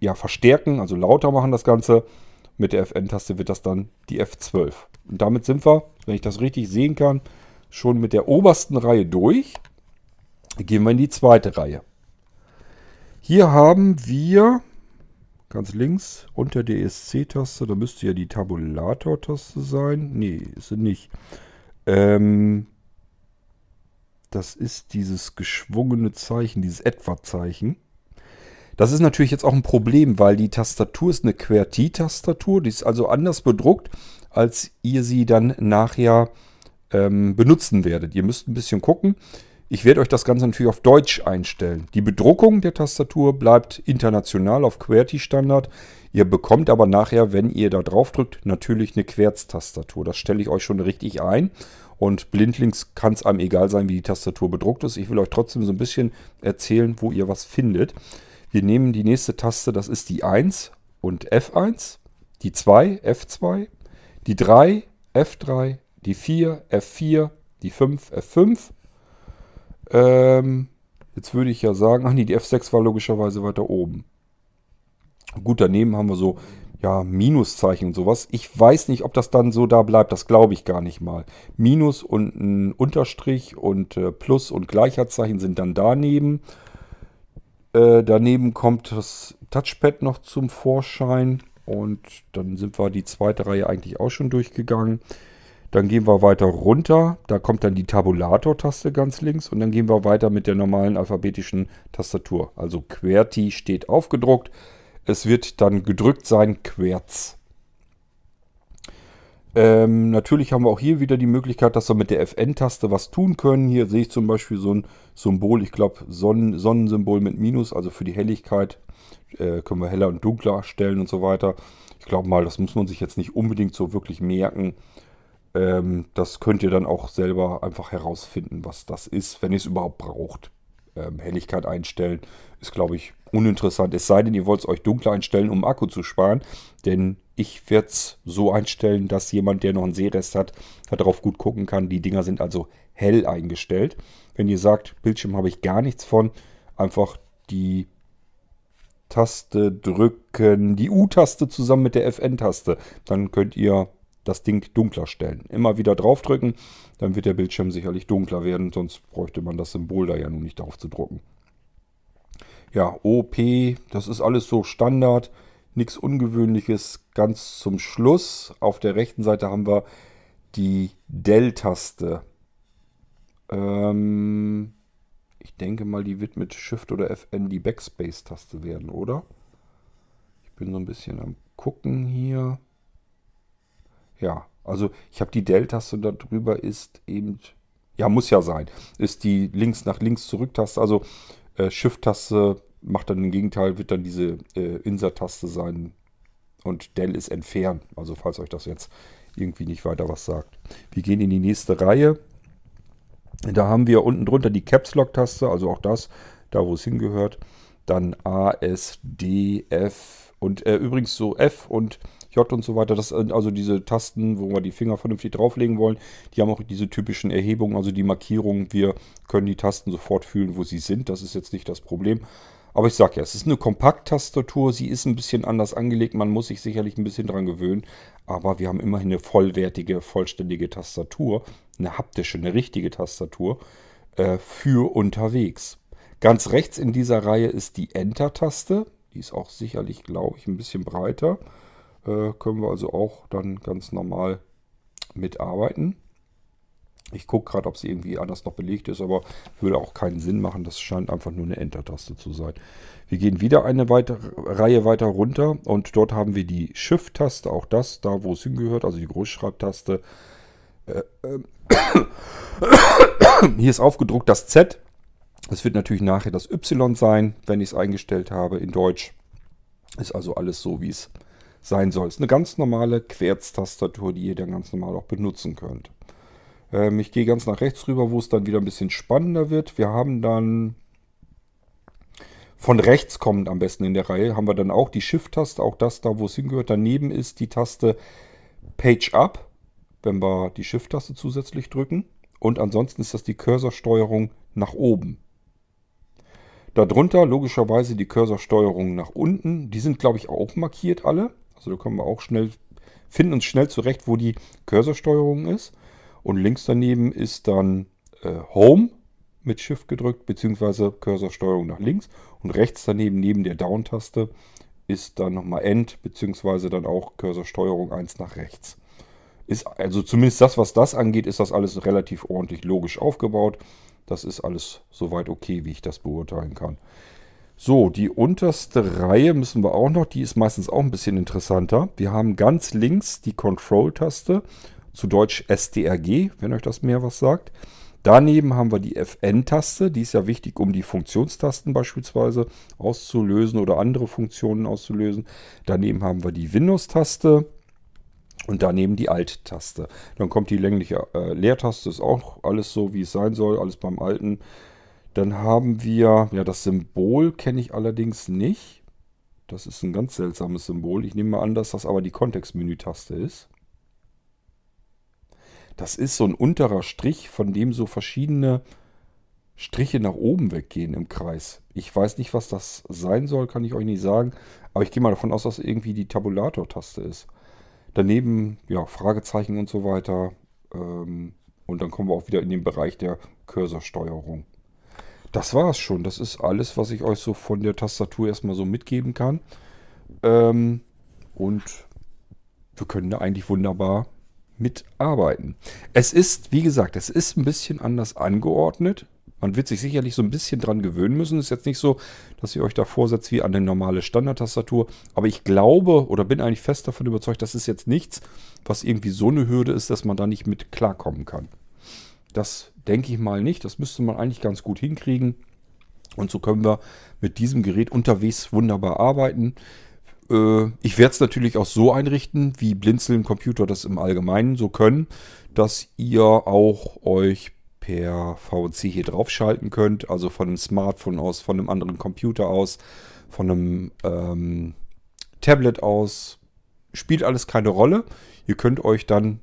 ja, verstärken, also lauter machen das Ganze. Mit der Fn-Taste wird das dann die F12. Und damit sind wir, wenn ich das richtig sehen kann, schon mit der obersten Reihe durch. Gehen wir in die zweite Reihe. Hier haben wir Ganz links unter der ESC-Taste, da müsste ja die Tabulator-Taste sein. Nee, ist sie nicht. Ähm, das ist dieses geschwungene Zeichen, dieses Etwa-Zeichen. Das ist natürlich jetzt auch ein Problem, weil die Tastatur ist eine QWERTY-Tastatur. Die ist also anders bedruckt, als ihr sie dann nachher ähm, benutzen werdet. Ihr müsst ein bisschen gucken. Ich werde euch das Ganze natürlich auf Deutsch einstellen. Die Bedruckung der Tastatur bleibt international auf QWERTY-Standard. Ihr bekommt aber nachher, wenn ihr da drauf drückt, natürlich eine Querz-Tastatur. Das stelle ich euch schon richtig ein. Und blindlings kann es einem egal sein, wie die Tastatur bedruckt ist. Ich will euch trotzdem so ein bisschen erzählen, wo ihr was findet. Wir nehmen die nächste Taste, das ist die 1 und F1, die 2, F2, die 3, F3, die 4, F4, die 5, F5 ähm, jetzt würde ich ja sagen, ach nee, die F6 war logischerweise weiter oben. Gut, daneben haben wir so, ja, Minuszeichen und sowas. Ich weiß nicht, ob das dann so da bleibt, das glaube ich gar nicht mal. Minus und ein Unterstrich und äh, Plus und Gleichheitszeichen sind dann daneben. Äh, daneben kommt das Touchpad noch zum Vorschein und dann sind wir die zweite Reihe eigentlich auch schon durchgegangen. Dann gehen wir weiter runter. Da kommt dann die Tabulator-Taste ganz links. Und dann gehen wir weiter mit der normalen alphabetischen Tastatur. Also QWERTY steht aufgedruckt. Es wird dann gedrückt sein Querz. Ähm, natürlich haben wir auch hier wieder die Möglichkeit, dass wir mit der FN-Taste was tun können. Hier sehe ich zum Beispiel so ein Symbol, ich glaube Sonnen Sonnensymbol mit Minus, also für die Helligkeit äh, können wir heller und dunkler stellen und so weiter. Ich glaube mal, das muss man sich jetzt nicht unbedingt so wirklich merken. Ähm, das könnt ihr dann auch selber einfach herausfinden, was das ist, wenn ihr es überhaupt braucht. Ähm, Helligkeit einstellen ist, glaube ich, uninteressant. Es sei denn, ihr wollt es euch dunkler einstellen, um Akku zu sparen. Denn ich werde es so einstellen, dass jemand, der noch einen Sehrest hat, darauf gut gucken kann. Die Dinger sind also hell eingestellt. Wenn ihr sagt, Bildschirm habe ich gar nichts von, einfach die Taste drücken, die U-Taste zusammen mit der FN-Taste. Dann könnt ihr das Ding dunkler stellen. Immer wieder draufdrücken, dann wird der Bildschirm sicherlich dunkler werden, sonst bräuchte man das Symbol da ja nun nicht drauf zu drucken. Ja, OP, das ist alles so Standard, nichts Ungewöhnliches. Ganz zum Schluss, auf der rechten Seite haben wir die Dell-Taste. Ähm, ich denke mal, die wird mit Shift oder FN die Backspace-Taste werden, oder? Ich bin so ein bisschen am gucken hier. Ja, also ich habe die Dell-Taste und darüber ist eben ja, muss ja sein, ist die links nach links zurück-Taste. Also äh, Shift-Taste macht dann im Gegenteil, wird dann diese äh, Insert-Taste sein und Del ist entfernen. Also falls euch das jetzt irgendwie nicht weiter was sagt. Wir gehen in die nächste Reihe. Da haben wir unten drunter die Caps Lock Taste, also auch das, da wo es hingehört. Dann A, S, D, F und äh, übrigens so F und J und so weiter. Das sind also diese Tasten, wo wir die Finger vernünftig drauflegen wollen. Die haben auch diese typischen Erhebungen, also die Markierungen. Wir können die Tasten sofort fühlen, wo sie sind. Das ist jetzt nicht das Problem. Aber ich sage ja, es ist eine Kompakt-Tastatur. Sie ist ein bisschen anders angelegt. Man muss sich sicherlich ein bisschen dran gewöhnen. Aber wir haben immerhin eine vollwertige, vollständige Tastatur. Eine haptische, eine richtige Tastatur äh, für unterwegs. Ganz rechts in dieser Reihe ist die Enter-Taste. Die ist auch sicherlich, glaube ich, ein bisschen breiter. Äh, können wir also auch dann ganz normal mitarbeiten. Ich gucke gerade, ob sie irgendwie anders noch belegt ist, aber würde auch keinen Sinn machen. Das scheint einfach nur eine Enter-Taste zu sein. Wir gehen wieder eine weitere Reihe weiter runter und dort haben wir die Shift-Taste, auch das, da wo es hingehört, also die Großschreibtaste. Äh, äh, hier ist aufgedruckt das Z. Es wird natürlich nachher das Y sein, wenn ich es eingestellt habe in Deutsch. Ist also alles so, wie es sein soll. Es ist eine ganz normale Querztastatur, die ihr dann ganz normal auch benutzen könnt. Ähm, ich gehe ganz nach rechts rüber, wo es dann wieder ein bisschen spannender wird. Wir haben dann von rechts kommend am besten in der Reihe, haben wir dann auch die Shift-Taste, auch das da, wo es hingehört. Daneben ist die Taste Page Up, wenn wir die Shift-Taste zusätzlich drücken. Und ansonsten ist das die Cursorsteuerung nach oben. Darunter logischerweise die Cursorsteuerung nach unten. Die sind, glaube ich, auch markiert alle. Also da können wir auch schnell, finden uns schnell zurecht, wo die Cursorsteuerung ist. Und links daneben ist dann äh, Home mit Shift gedrückt, beziehungsweise Cursorsteuerung nach links. Und rechts daneben, neben der Down-Taste, ist dann nochmal End, beziehungsweise dann auch Cursorsteuerung 1 nach rechts. Ist also zumindest das, was das angeht, ist das alles relativ ordentlich logisch aufgebaut. Das ist alles soweit okay, wie ich das beurteilen kann. So, die unterste Reihe müssen wir auch noch. Die ist meistens auch ein bisschen interessanter. Wir haben ganz links die Control-Taste, zu Deutsch STRG, wenn euch das mehr was sagt. Daneben haben wir die FN-Taste, die ist ja wichtig, um die Funktionstasten beispielsweise auszulösen oder andere Funktionen auszulösen. Daneben haben wir die Windows-Taste und daneben die Alt-Taste. Dann kommt die längliche äh, Leertaste, ist auch alles so, wie es sein soll, alles beim Alten. Dann haben wir, ja, das Symbol kenne ich allerdings nicht. Das ist ein ganz seltsames Symbol. Ich nehme mal an, dass das aber die Kontextmenü-Taste ist. Das ist so ein unterer Strich, von dem so verschiedene Striche nach oben weggehen im Kreis. Ich weiß nicht, was das sein soll, kann ich euch nicht sagen. Aber ich gehe mal davon aus, dass irgendwie die Tabulator-Taste ist. Daneben, ja, Fragezeichen und so weiter. Ähm, und dann kommen wir auch wieder in den Bereich der Cursorsteuerung. Das war es schon. Das ist alles, was ich euch so von der Tastatur erstmal so mitgeben kann. Ähm, und wir können da eigentlich wunderbar mitarbeiten. Es ist, wie gesagt, es ist ein bisschen anders angeordnet. Man wird sich sicherlich so ein bisschen dran gewöhnen müssen. Ist jetzt nicht so, dass ihr euch da vorsetzt wie an eine normale Standardtastatur. Aber ich glaube oder bin eigentlich fest davon überzeugt, das ist jetzt nichts, was irgendwie so eine Hürde ist, dass man da nicht mit klarkommen kann. Das denke ich mal nicht. Das müsste man eigentlich ganz gut hinkriegen. Und so können wir mit diesem Gerät unterwegs wunderbar arbeiten. Äh, ich werde es natürlich auch so einrichten, wie Blinzeln Computer das im Allgemeinen so können, dass ihr auch euch per VNC hier draufschalten könnt, also von einem Smartphone aus, von einem anderen Computer aus, von einem ähm, Tablet aus. Spielt alles keine Rolle. Ihr könnt euch dann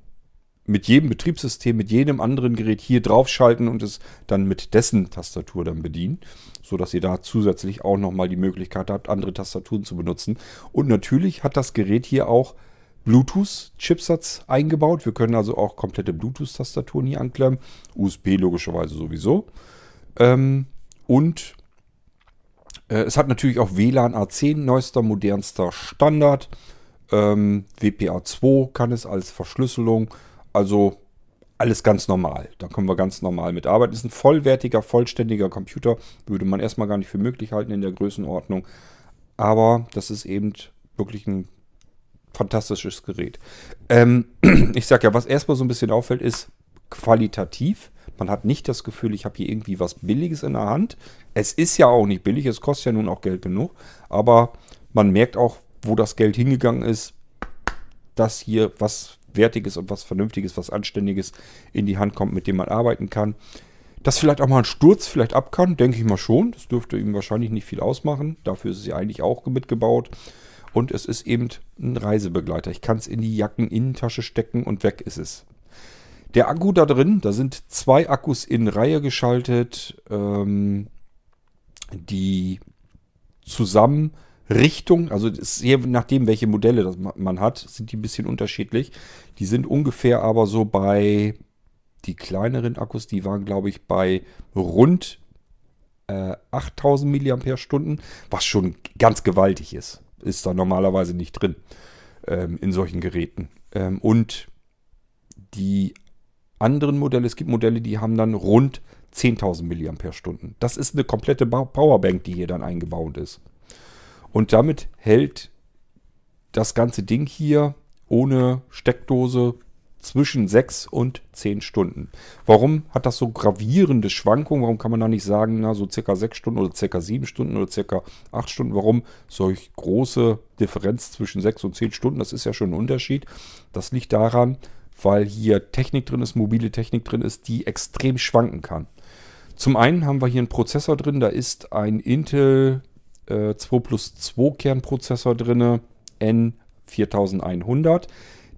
mit jedem Betriebssystem, mit jedem anderen Gerät hier draufschalten und es dann mit dessen Tastatur dann bedienen, sodass ihr da zusätzlich auch nochmal die Möglichkeit habt, andere Tastaturen zu benutzen. Und natürlich hat das Gerät hier auch Bluetooth-Chipsatz eingebaut. Wir können also auch komplette Bluetooth-Tastaturen hier anklemmen. USB logischerweise sowieso. Ähm, und äh, es hat natürlich auch WLAN A10, neuester, modernster Standard. Ähm, WPA2 kann es als Verschlüsselung. Also alles ganz normal. Da können wir ganz normal mitarbeiten. Ist ein vollwertiger, vollständiger Computer. Würde man erstmal gar nicht für möglich halten in der Größenordnung. Aber das ist eben wirklich ein fantastisches Gerät. Ähm, ich sage ja, was erstmal so ein bisschen auffällt, ist qualitativ. Man hat nicht das Gefühl, ich habe hier irgendwie was Billiges in der Hand. Es ist ja auch nicht billig, es kostet ja nun auch Geld genug. Aber man merkt auch, wo das Geld hingegangen ist, dass hier was Wertiges und was Vernünftiges, was Anständiges in die Hand kommt, mit dem man arbeiten kann. Dass vielleicht auch mal ein Sturz vielleicht ab kann, denke ich mal schon. Das dürfte ihm wahrscheinlich nicht viel ausmachen. Dafür ist ja eigentlich auch mitgebaut. Und es ist eben ein Reisebegleiter. Ich kann es in die Jackeninnentasche stecken und weg ist es. Der Akku da drin, da sind zwei Akkus in Reihe geschaltet, ähm, die zusammen Richtung, also je nachdem, welche Modelle man hat, sind die ein bisschen unterschiedlich. Die sind ungefähr aber so bei, die kleineren Akkus, die waren glaube ich bei rund äh, 8000 mAh, was schon ganz gewaltig ist. Ist da normalerweise nicht drin ähm, in solchen Geräten. Ähm, und die anderen Modelle, es gibt Modelle, die haben dann rund 10.000 mAh. Das ist eine komplette Powerbank, die hier dann eingebaut ist. Und damit hält das ganze Ding hier ohne Steckdose zwischen 6 und 10 Stunden. Warum hat das so gravierende Schwankungen? Warum kann man da nicht sagen, na, so circa 6 Stunden oder circa 7 Stunden oder circa 8 Stunden? Warum solch große Differenz zwischen 6 und 10 Stunden? Das ist ja schon ein Unterschied. Das liegt daran, weil hier Technik drin ist, mobile Technik drin ist, die extrem schwanken kann. Zum einen haben wir hier einen Prozessor drin, da ist ein Intel äh, 2 plus 2 Kernprozessor drin, N4100.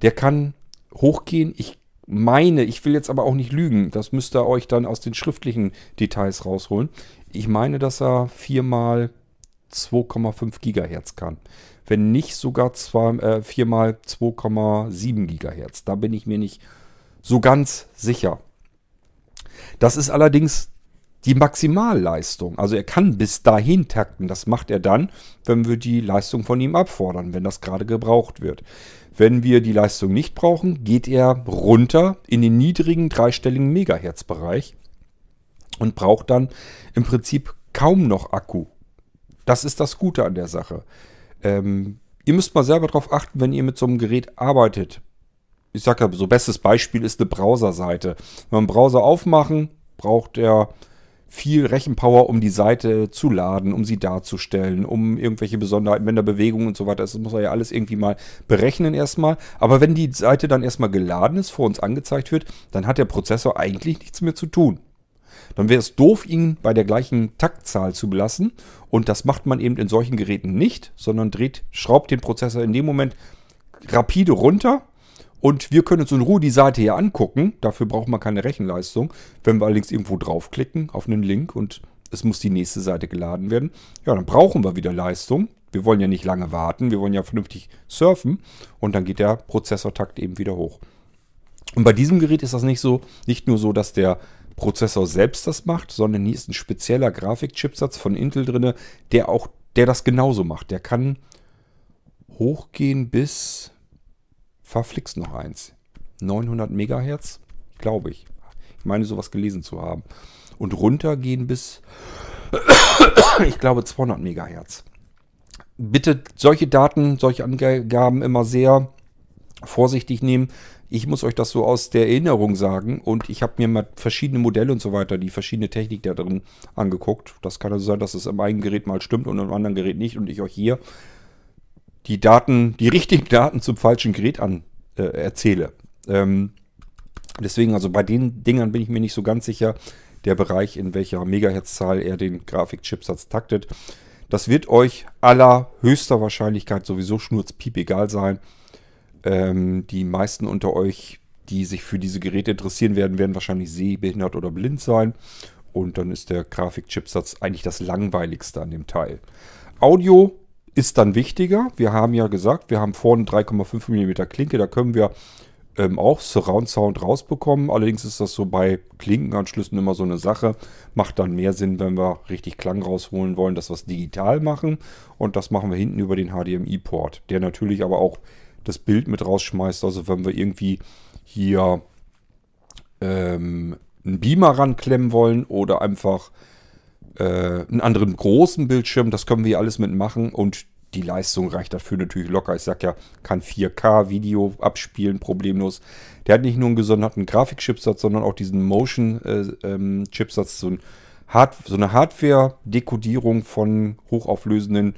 Der kann hochgehen. Ich meine, ich will jetzt aber auch nicht lügen, das müsst ihr euch dann aus den schriftlichen Details rausholen. Ich meine, dass er 4 mal 2,5 Gigahertz kann wenn nicht sogar zwei, äh, 4 mal 2,7 Gigahertz. Da bin ich mir nicht so ganz sicher. Das ist allerdings die Maximalleistung. Also er kann bis dahin takten. Das macht er dann, wenn wir die Leistung von ihm abfordern, wenn das gerade gebraucht wird. Wenn wir die Leistung nicht brauchen, geht er runter in den niedrigen dreistelligen Megahertz-Bereich und braucht dann im Prinzip kaum noch Akku. Das ist das Gute an der Sache. Ähm, ihr müsst mal selber darauf achten, wenn ihr mit so einem Gerät arbeitet. Ich sage ja, so bestes Beispiel ist eine Browserseite. Wenn wir einen Browser aufmachen, braucht er viel Rechenpower, um die Seite zu laden, um sie darzustellen, um irgendwelche Besonderheiten, wenn da Bewegungen und so weiter ist, das muss er ja alles irgendwie mal berechnen erstmal. Aber wenn die Seite dann erstmal geladen ist, vor uns angezeigt wird, dann hat der Prozessor eigentlich nichts mehr zu tun dann wäre es doof, ihn bei der gleichen Taktzahl zu belassen. Und das macht man eben in solchen Geräten nicht, sondern dreht, schraubt den Prozessor in dem Moment rapide runter. Und wir können uns in Ruhe die Seite hier angucken. Dafür braucht man keine Rechenleistung. Wenn wir allerdings irgendwo draufklicken auf einen Link und es muss die nächste Seite geladen werden, ja, dann brauchen wir wieder Leistung. Wir wollen ja nicht lange warten, wir wollen ja vernünftig surfen und dann geht der Prozessortakt eben wieder hoch. Und bei diesem Gerät ist das nicht so, nicht nur so, dass der Prozessor selbst das macht, sondern hier ist ein spezieller Grafikchipsatz von Intel drin, der auch, der das genauso macht. Der kann hochgehen bis, verflixt noch eins, 900 Megahertz, glaube ich. Ich meine sowas gelesen zu haben. Und runtergehen bis, ich glaube, 200 Megahertz. Bitte solche Daten, solche Angaben immer sehr vorsichtig nehmen. Ich muss euch das so aus der Erinnerung sagen und ich habe mir mal verschiedene Modelle und so weiter, die verschiedene Technik da drin angeguckt. Das kann also sein, dass es im einen Gerät mal stimmt und im anderen Gerät nicht und ich euch hier die Daten, die richtigen Daten zum falschen Gerät an äh, erzähle. Ähm, deswegen, also bei den Dingern bin ich mir nicht so ganz sicher, der Bereich, in welcher Megahertzzahl er den Grafikchipsatz taktet. Das wird euch aller höchster Wahrscheinlichkeit sowieso schnurzpiep egal sein. Ähm, die meisten unter euch, die sich für diese Geräte interessieren werden, werden wahrscheinlich sehbehindert oder blind sein. Und dann ist der Grafikchipsatz eigentlich das langweiligste an dem Teil. Audio ist dann wichtiger. Wir haben ja gesagt, wir haben vorne 3,5 mm Klinke. Da können wir ähm, auch Surround Sound rausbekommen. Allerdings ist das so bei Klinkenanschlüssen immer so eine Sache. Macht dann mehr Sinn, wenn wir richtig Klang rausholen wollen, dass wir es digital machen. Und das machen wir hinten über den HDMI-Port, der natürlich aber auch das Bild mit rausschmeißt. Also wenn wir irgendwie hier ähm, einen Beamer ranklemmen wollen oder einfach äh, einen anderen großen Bildschirm, das können wir alles mitmachen. Und die Leistung reicht dafür natürlich locker. Ich sag ja, kann 4K-Video abspielen, problemlos. Der hat nicht nur einen gesonderten Grafikchipsatz, sondern auch diesen Motion-Chipsatz, so, ein Hard so eine Hardware-Dekodierung von hochauflösenden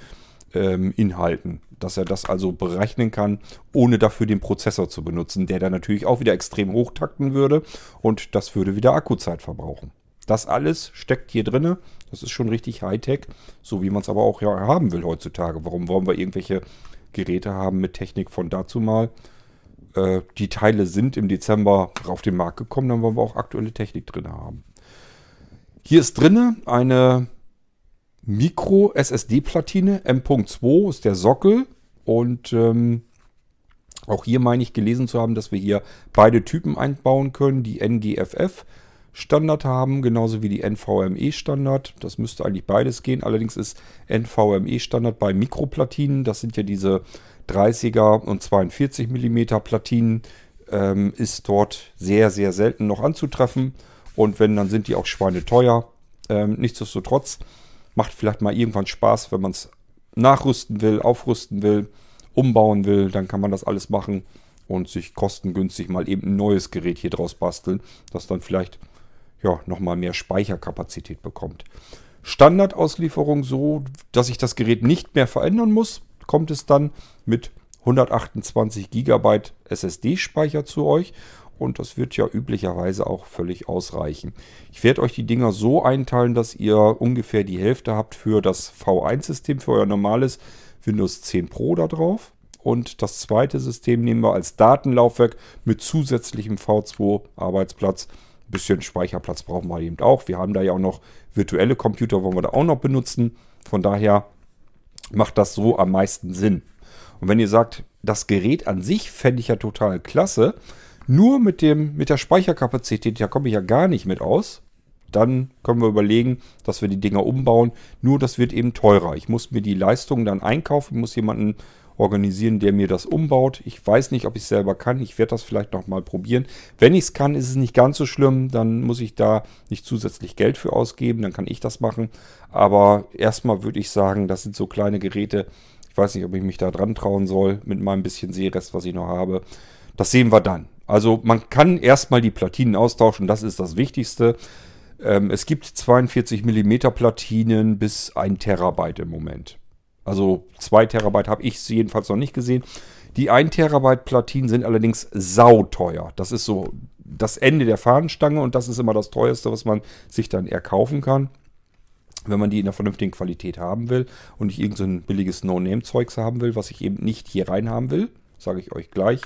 ähm, Inhalten. Dass er das also berechnen kann, ohne dafür den Prozessor zu benutzen, der dann natürlich auch wieder extrem hochtakten würde und das würde wieder Akkuzeit verbrauchen. Das alles steckt hier drin. Das ist schon richtig Hightech, so wie man es aber auch ja haben will heutzutage. Warum wollen wir irgendwelche Geräte haben mit Technik von dazu mal? Äh, die Teile sind im Dezember auf den Markt gekommen, dann wollen wir auch aktuelle Technik drin haben. Hier ist drin eine Micro-SSD-Platine, M.2 ist der Sockel und ähm, auch hier meine ich gelesen zu haben, dass wir hier beide Typen einbauen können, die NGFF Standard haben, genauso wie die NVMe Standard. Das müsste eigentlich beides gehen. Allerdings ist NVMe Standard bei Mikroplatinen, das sind ja diese 30er und 42 mm Platinen, ähm, ist dort sehr, sehr selten noch anzutreffen. Und wenn, dann sind die auch schweineteuer. Ähm, nichtsdestotrotz macht vielleicht mal irgendwann Spaß, wenn man es nachrüsten will, aufrüsten will, umbauen will, dann kann man das alles machen und sich kostengünstig mal eben ein neues Gerät hier draus basteln, das dann vielleicht ja, nochmal mehr Speicherkapazität bekommt. Standardauslieferung so, dass ich das Gerät nicht mehr verändern muss, kommt es dann mit 128 GB SSD-Speicher zu euch und das wird ja üblicherweise auch völlig ausreichen. Ich werde euch die Dinger so einteilen, dass ihr ungefähr die Hälfte habt für das V1-System, für euer normales Windows 10 Pro da drauf. Und das zweite System nehmen wir als Datenlaufwerk mit zusätzlichem V2-Arbeitsplatz bisschen Speicherplatz brauchen wir eben auch. Wir haben da ja auch noch virtuelle Computer, wollen wir da auch noch benutzen. Von daher macht das so am meisten Sinn. Und wenn ihr sagt, das Gerät an sich fände ich ja total klasse, nur mit, dem, mit der Speicherkapazität, da komme ich ja gar nicht mit aus, dann können wir überlegen, dass wir die Dinger umbauen. Nur das wird eben teurer. Ich muss mir die Leistungen dann einkaufen, muss jemanden organisieren, der mir das umbaut. Ich weiß nicht, ob ich es selber kann. Ich werde das vielleicht noch mal probieren. Wenn ich es kann, ist es nicht ganz so schlimm. Dann muss ich da nicht zusätzlich Geld für ausgeben. Dann kann ich das machen. Aber erstmal würde ich sagen, das sind so kleine Geräte. Ich weiß nicht, ob ich mich da dran trauen soll mit meinem bisschen Seerest, was ich noch habe. Das sehen wir dann. Also man kann erstmal die Platinen austauschen. Das ist das Wichtigste. Ähm, es gibt 42 mm Platinen bis 1 Terabyte im Moment. Also 2 Terabyte habe ich jedenfalls noch nicht gesehen. Die 1 Terabyte Platinen sind allerdings sauteuer. Das ist so das Ende der Fahnenstange und das ist immer das teuerste, was man sich dann erkaufen kann, wenn man die in einer vernünftigen Qualität haben will und nicht irgendein so billiges No-Name-Zeugs haben will, was ich eben nicht hier rein haben will. Sage ich euch gleich.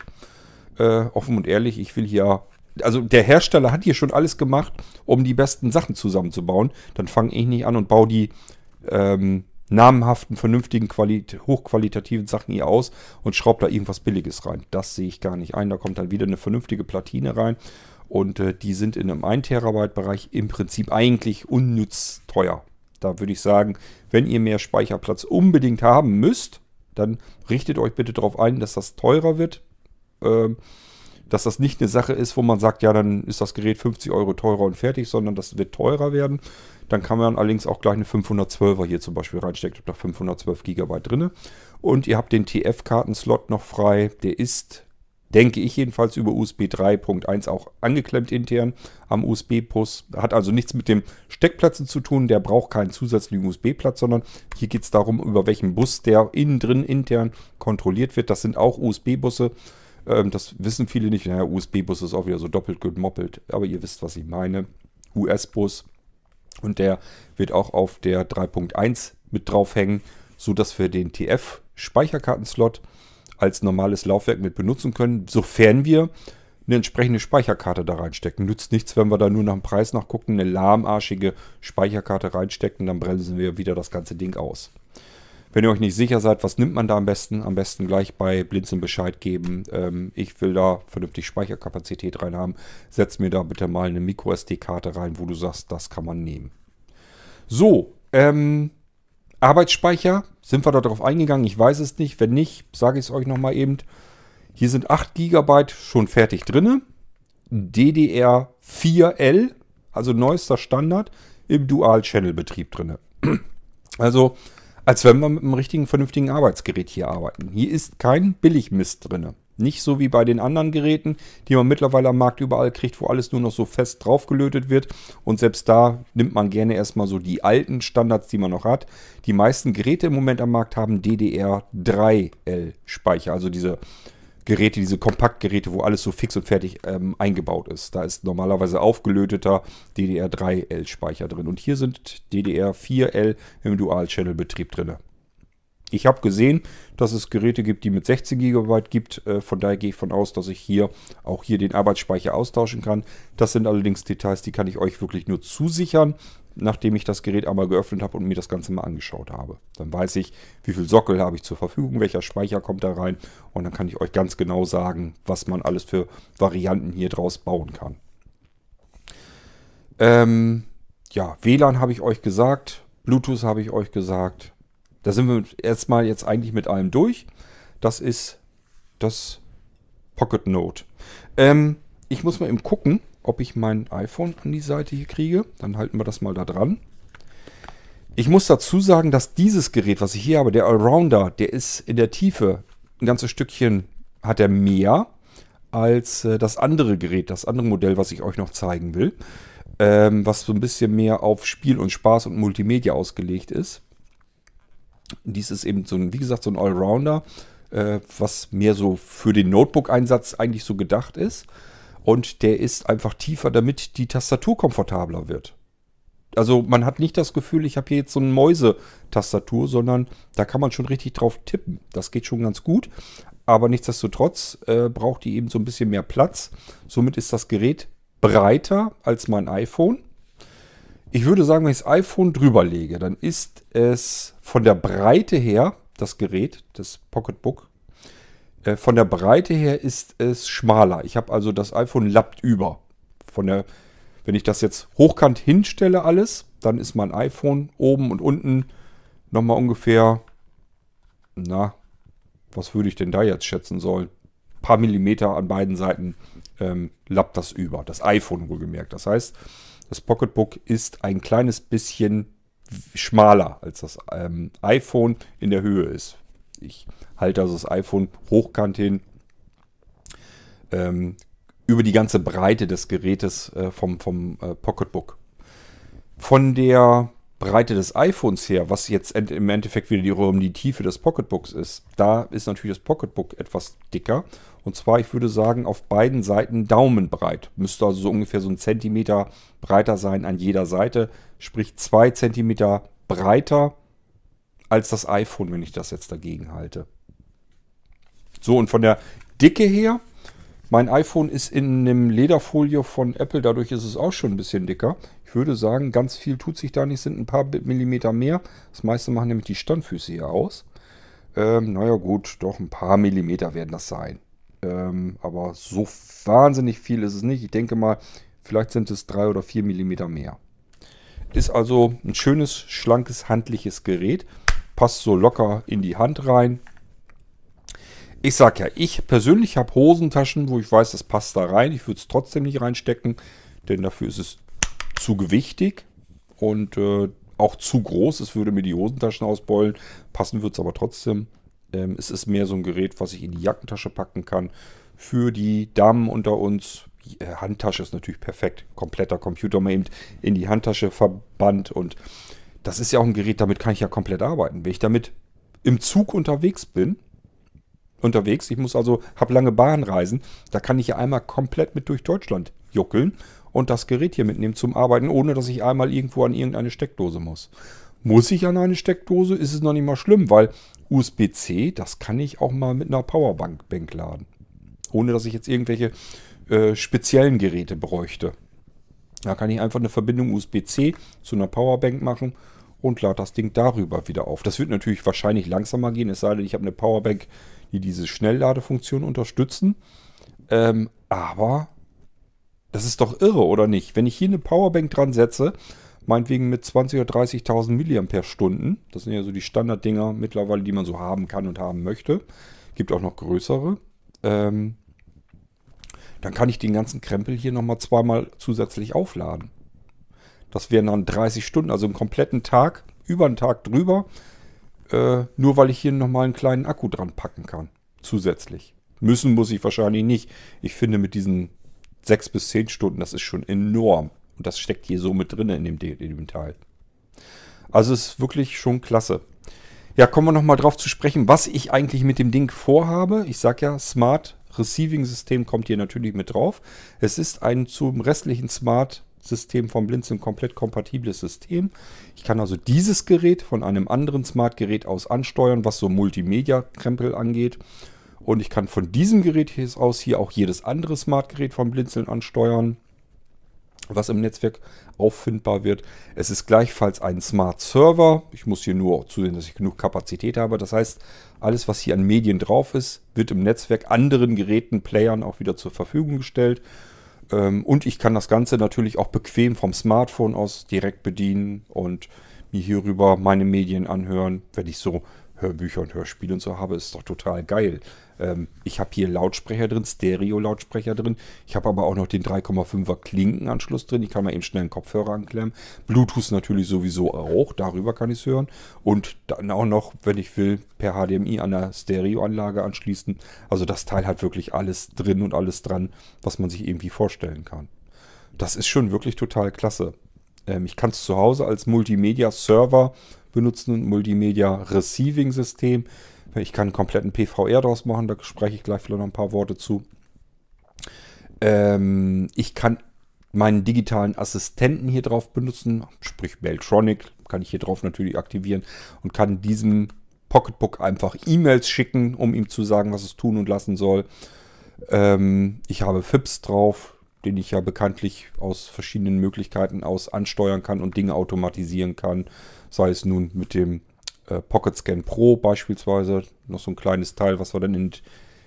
Äh, offen und ehrlich, ich will hier also der Hersteller hat hier schon alles gemacht, um die besten Sachen zusammenzubauen. Dann fange ich nicht an und baue die ähm, namenhaften, vernünftigen, Qualit hochqualitativen Sachen hier aus und schraubt da irgendwas Billiges rein. Das sehe ich gar nicht ein. Da kommt dann wieder eine vernünftige Platine rein. Und äh, die sind in einem 1 Terabyte Bereich im Prinzip eigentlich unnütz teuer. Da würde ich sagen, wenn ihr mehr Speicherplatz unbedingt haben müsst, dann richtet euch bitte darauf ein, dass das teurer wird. Ähm, dass das nicht eine Sache ist, wo man sagt, ja, dann ist das Gerät 50 Euro teurer und fertig, sondern das wird teurer werden. Dann kann man allerdings auch gleich eine 512er hier zum Beispiel reinstecken. Ich habe da 512 GB drin. Und ihr habt den TF-Kartenslot noch frei. Der ist, denke ich jedenfalls, über USB 3.1 auch angeklemmt intern am USB-Bus. Hat also nichts mit dem Steckplätzen zu tun. Der braucht keinen zusätzlichen USB-Platz, sondern hier geht es darum, über welchen Bus der innen drin intern kontrolliert wird. Das sind auch USB-Busse. Ähm, das wissen viele nicht. Naja, USB-Bus ist auch wieder so doppelt gemoppelt. Aber ihr wisst, was ich meine. US-Bus und der wird auch auf der 3.1 mit draufhängen, sodass wir den TF-Speicherkartenslot als normales Laufwerk mit benutzen können, sofern wir eine entsprechende Speicherkarte da reinstecken. Nützt nichts, wenn wir da nur nach dem Preis nachgucken, eine lahmarschige Speicherkarte reinstecken, dann bremsen wir wieder das ganze Ding aus. Wenn ihr euch nicht sicher seid, was nimmt man da am besten, am besten gleich bei Blinzeln Bescheid geben. Ähm, ich will da vernünftig Speicherkapazität rein haben. Setz mir da bitte mal eine MicroSD-Karte rein, wo du sagst, das kann man nehmen. So, ähm, Arbeitsspeicher, sind wir darauf eingegangen? Ich weiß es nicht. Wenn nicht, sage ich es euch nochmal eben. Hier sind 8 GB schon fertig drin. DDR4L, also neuester Standard, im Dual-Channel-Betrieb drin. Also als wenn wir mit einem richtigen, vernünftigen Arbeitsgerät hier arbeiten. Hier ist kein Billigmist drin. Nicht so wie bei den anderen Geräten, die man mittlerweile am Markt überall kriegt, wo alles nur noch so fest draufgelötet wird. Und selbst da nimmt man gerne erstmal so die alten Standards, die man noch hat. Die meisten Geräte im Moment am Markt haben DDR3L-Speicher, also diese Geräte, diese Kompaktgeräte, wo alles so fix und fertig ähm, eingebaut ist. Da ist normalerweise aufgelöteter DDR3L-Speicher drin. Und hier sind DDR4L im Dual-Channel-Betrieb drin. Ich habe gesehen, dass es Geräte gibt, die mit 16 GB gibt. Äh, von daher gehe ich von aus, dass ich hier auch hier den Arbeitsspeicher austauschen kann. Das sind allerdings Details, die kann ich euch wirklich nur zusichern, nachdem ich das Gerät einmal geöffnet habe und mir das Ganze mal angeschaut habe. Dann weiß ich, wie viel Sockel habe ich zur Verfügung, welcher Speicher kommt da rein und dann kann ich euch ganz genau sagen, was man alles für Varianten hier draus bauen kann. Ähm, ja, WLAN habe ich euch gesagt, Bluetooth habe ich euch gesagt, da sind wir erstmal jetzt eigentlich mit allem durch. Das ist das Pocket Note. Ähm, ich muss mal eben gucken, ob ich mein iPhone an die Seite hier kriege. Dann halten wir das mal da dran. Ich muss dazu sagen, dass dieses Gerät, was ich hier habe, der Allrounder, der ist in der Tiefe ein ganzes Stückchen, hat er mehr als äh, das andere Gerät, das andere Modell, was ich euch noch zeigen will. Ähm, was so ein bisschen mehr auf Spiel und Spaß und Multimedia ausgelegt ist. Dies ist eben so ein, wie gesagt, so ein Allrounder, äh, was mehr so für den Notebook-Einsatz eigentlich so gedacht ist. Und der ist einfach tiefer, damit die Tastatur komfortabler wird. Also man hat nicht das Gefühl, ich habe hier jetzt so eine Mäusetastatur, sondern da kann man schon richtig drauf tippen. Das geht schon ganz gut. Aber nichtsdestotrotz äh, braucht die eben so ein bisschen mehr Platz. Somit ist das Gerät breiter als mein iPhone. Ich würde sagen, wenn ich das iPhone drüber lege, dann ist es von der Breite her, das Gerät, das Pocketbook, von der Breite her ist es schmaler. Ich habe also das iPhone lappt über. Von der, wenn ich das jetzt hochkant hinstelle alles, dann ist mein iPhone oben und unten nochmal ungefähr, na, was würde ich denn da jetzt schätzen sollen? Ein paar Millimeter an beiden Seiten ähm, lappt das über. Das iPhone wohlgemerkt. Das heißt, das Pocketbook ist ein kleines bisschen schmaler als das ähm, iPhone in der Höhe ist. Ich halte also das iPhone hochkant hin ähm, über die ganze Breite des Gerätes äh, vom, vom äh, Pocketbook. Von der Breite des iPhones her, was jetzt im Endeffekt wieder die, um die Tiefe des Pocketbooks ist, da ist natürlich das Pocketbook etwas dicker und zwar, ich würde sagen, auf beiden Seiten daumenbreit. Müsste also so ungefähr so ein Zentimeter breiter sein an jeder Seite. Sprich zwei Zentimeter breiter als das iPhone, wenn ich das jetzt dagegen halte. So, und von der Dicke her, mein iPhone ist in einem Lederfolie von Apple, dadurch ist es auch schon ein bisschen dicker. Ich würde sagen, ganz viel tut sich da nicht, sind ein paar Millimeter mehr. Das meiste machen nämlich die Standfüße hier aus. Ähm, naja gut, doch ein paar Millimeter werden das sein. Ähm, aber so wahnsinnig viel ist es nicht. Ich denke mal, vielleicht sind es drei oder vier Millimeter mehr. Ist also ein schönes, schlankes, handliches Gerät. Passt so locker in die Hand rein. Ich sag ja, ich persönlich habe Hosentaschen, wo ich weiß, das passt da rein. Ich würde es trotzdem nicht reinstecken, denn dafür ist es zu gewichtig und äh, auch zu groß. Es würde mir die Hosentaschen ausbeulen. Passen wird es aber trotzdem. Ähm, es ist mehr so ein Gerät, was ich in die Jackentasche packen kann. Für die Damen unter uns, die äh, Handtasche ist natürlich perfekt. Kompletter Computer mal eben in die Handtasche verbannt. Und das ist ja auch ein Gerät, damit kann ich ja komplett arbeiten. Wenn ich damit im Zug unterwegs bin, unterwegs, ich muss also, habe lange Bahnreisen, da kann ich ja einmal komplett mit durch Deutschland juckeln und das Gerät hier mitnehmen zum Arbeiten, ohne dass ich einmal irgendwo an irgendeine Steckdose muss. Muss ich an eine Steckdose, ist es noch nicht mal schlimm, weil USB-C, das kann ich auch mal mit einer Powerbank Bank laden. Ohne dass ich jetzt irgendwelche äh, speziellen Geräte bräuchte. Da kann ich einfach eine Verbindung USB-C zu einer Powerbank machen und lade das Ding darüber wieder auf. Das wird natürlich wahrscheinlich langsamer gehen, es sei denn, ich habe eine Powerbank, die diese Schnellladefunktion unterstützen. Ähm, aber das ist doch irre, oder nicht? Wenn ich hier eine Powerbank dran setze, meinetwegen mit 20.000 oder 30.000 mAh. Das sind ja so die Standarddinger mittlerweile, die man so haben kann und haben möchte. Gibt auch noch größere. Ähm, dann kann ich den ganzen Krempel hier nochmal zweimal zusätzlich aufladen. Das wären dann 30 Stunden, also einen kompletten Tag, über einen Tag drüber. äh, nur weil ich hier nochmal einen kleinen Akku dran packen kann. Zusätzlich. Müssen muss ich wahrscheinlich nicht. Ich finde mit diesen sechs bis zehn Stunden, das ist schon enorm. Und das steckt hier so mit drin in dem, in dem Teil. Also ist wirklich schon klasse. Ja, kommen wir nochmal drauf zu sprechen, was ich eigentlich mit dem Ding vorhabe. Ich sage ja, Smart Receiving System kommt hier natürlich mit drauf. Es ist ein zum restlichen Smart System vom Blinzeln komplett kompatibles System. Ich kann also dieses Gerät von einem anderen Smart Gerät aus ansteuern, was so Multimedia-Krempel angeht. Und ich kann von diesem Gerät aus hier auch jedes andere Smart Gerät vom Blinzeln ansteuern was im Netzwerk auffindbar wird. Es ist gleichfalls ein Smart Server. Ich muss hier nur zusehen, dass ich genug Kapazität habe. Das heißt, alles, was hier an Medien drauf ist, wird im Netzwerk anderen Geräten, Playern auch wieder zur Verfügung gestellt. Ähm, und ich kann das Ganze natürlich auch bequem vom Smartphone aus direkt bedienen und mir hierüber meine Medien anhören, wenn ich so Hörbücher und Hörspiele und so habe, ist doch total geil. Ähm, ich habe hier Lautsprecher drin, Stereo-Lautsprecher drin. Ich habe aber auch noch den 3,5er Klinkenanschluss drin. Ich kann mal eben schnell einen Kopfhörer anklemmen. Bluetooth natürlich sowieso auch. Darüber kann ich es hören. Und dann auch noch, wenn ich will, per HDMI an der Stereoanlage anschließen. Also das Teil hat wirklich alles drin und alles dran, was man sich irgendwie vorstellen kann. Das ist schon wirklich total klasse. Ähm, ich kann es zu Hause als Multimedia-Server benutzen, ein Multimedia-Receiving-System. Ich kann einen kompletten PVR daraus machen, da spreche ich gleich vielleicht noch ein paar Worte zu. Ähm, ich kann meinen digitalen Assistenten hier drauf benutzen, sprich Beltronic, kann ich hier drauf natürlich aktivieren und kann diesem Pocketbook einfach E-Mails schicken, um ihm zu sagen, was es tun und lassen soll. Ähm, ich habe FIPS drauf, den ich ja bekanntlich aus verschiedenen Möglichkeiten aus ansteuern kann und Dinge automatisieren kann. Sei es nun mit dem äh, Pocket Scan Pro beispielsweise, noch so ein kleines Teil, was wir dann in,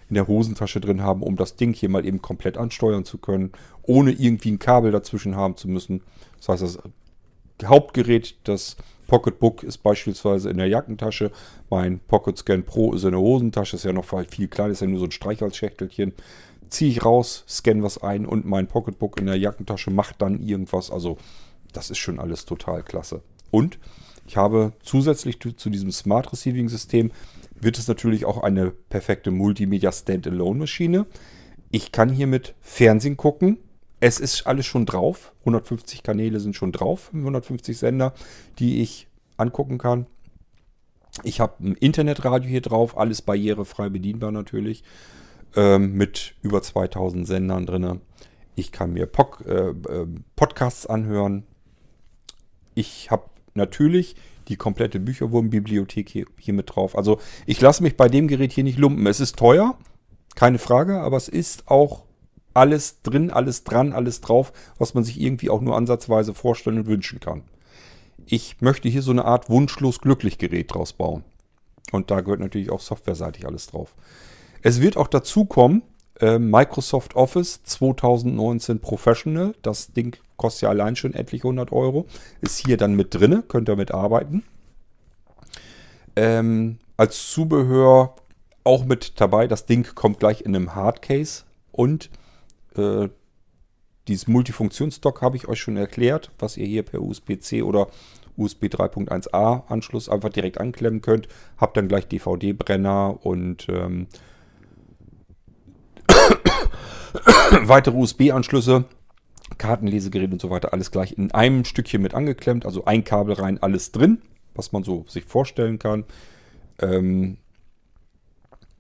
in der Hosentasche drin haben, um das Ding hier mal eben komplett ansteuern zu können, ohne irgendwie ein Kabel dazwischen haben zu müssen. Das heißt, das Hauptgerät, das Pocketbook ist beispielsweise in der Jackentasche. Mein Pocket Scan Pro ist in der Hosentasche, ist ja noch viel kleiner, ist ja nur so ein Streichholzschächtelchen. Ziehe ich raus, scanne was ein und mein Pocketbook in der Jackentasche macht dann irgendwas. Also, das ist schon alles total klasse. Und ich habe zusätzlich zu diesem Smart Receiving System wird es natürlich auch eine perfekte Multimedia Standalone Maschine. Ich kann hiermit Fernsehen gucken. Es ist alles schon drauf. 150 Kanäle sind schon drauf, 150 Sender, die ich angucken kann. Ich habe ein Internetradio hier drauf, alles barrierefrei bedienbar natürlich, ähm, mit über 2000 Sendern drin. Ich kann mir Pod, äh, äh, Podcasts anhören. Ich habe natürlich die komplette Bücherwurmbibliothek hier, hier mit drauf. Also ich lasse mich bei dem Gerät hier nicht lumpen. Es ist teuer, keine Frage, aber es ist auch alles drin, alles dran, alles drauf, was man sich irgendwie auch nur ansatzweise vorstellen und wünschen kann. Ich möchte hier so eine Art wunschlos glücklich Gerät draus bauen. Und da gehört natürlich auch softwareseitig alles drauf. Es wird auch dazu kommen, äh, Microsoft Office 2019 Professional. Das Ding kostet ja allein schon etliche 100 Euro. Ist hier dann mit drin, könnt ihr mit arbeiten. Ähm, als Zubehör auch mit dabei. Das Ding kommt gleich in einem Hardcase und äh, dieses Multifunktionsdock habe ich euch schon erklärt, was ihr hier per USB-C oder USB 3.1a Anschluss einfach direkt anklemmen könnt. Habt dann gleich DVD-Brenner und ähm, weitere USB-Anschlüsse, Kartenlesegerät und so weiter, alles gleich in einem Stückchen mit angeklemmt. Also ein Kabel rein, alles drin, was man so sich vorstellen kann. Ähm,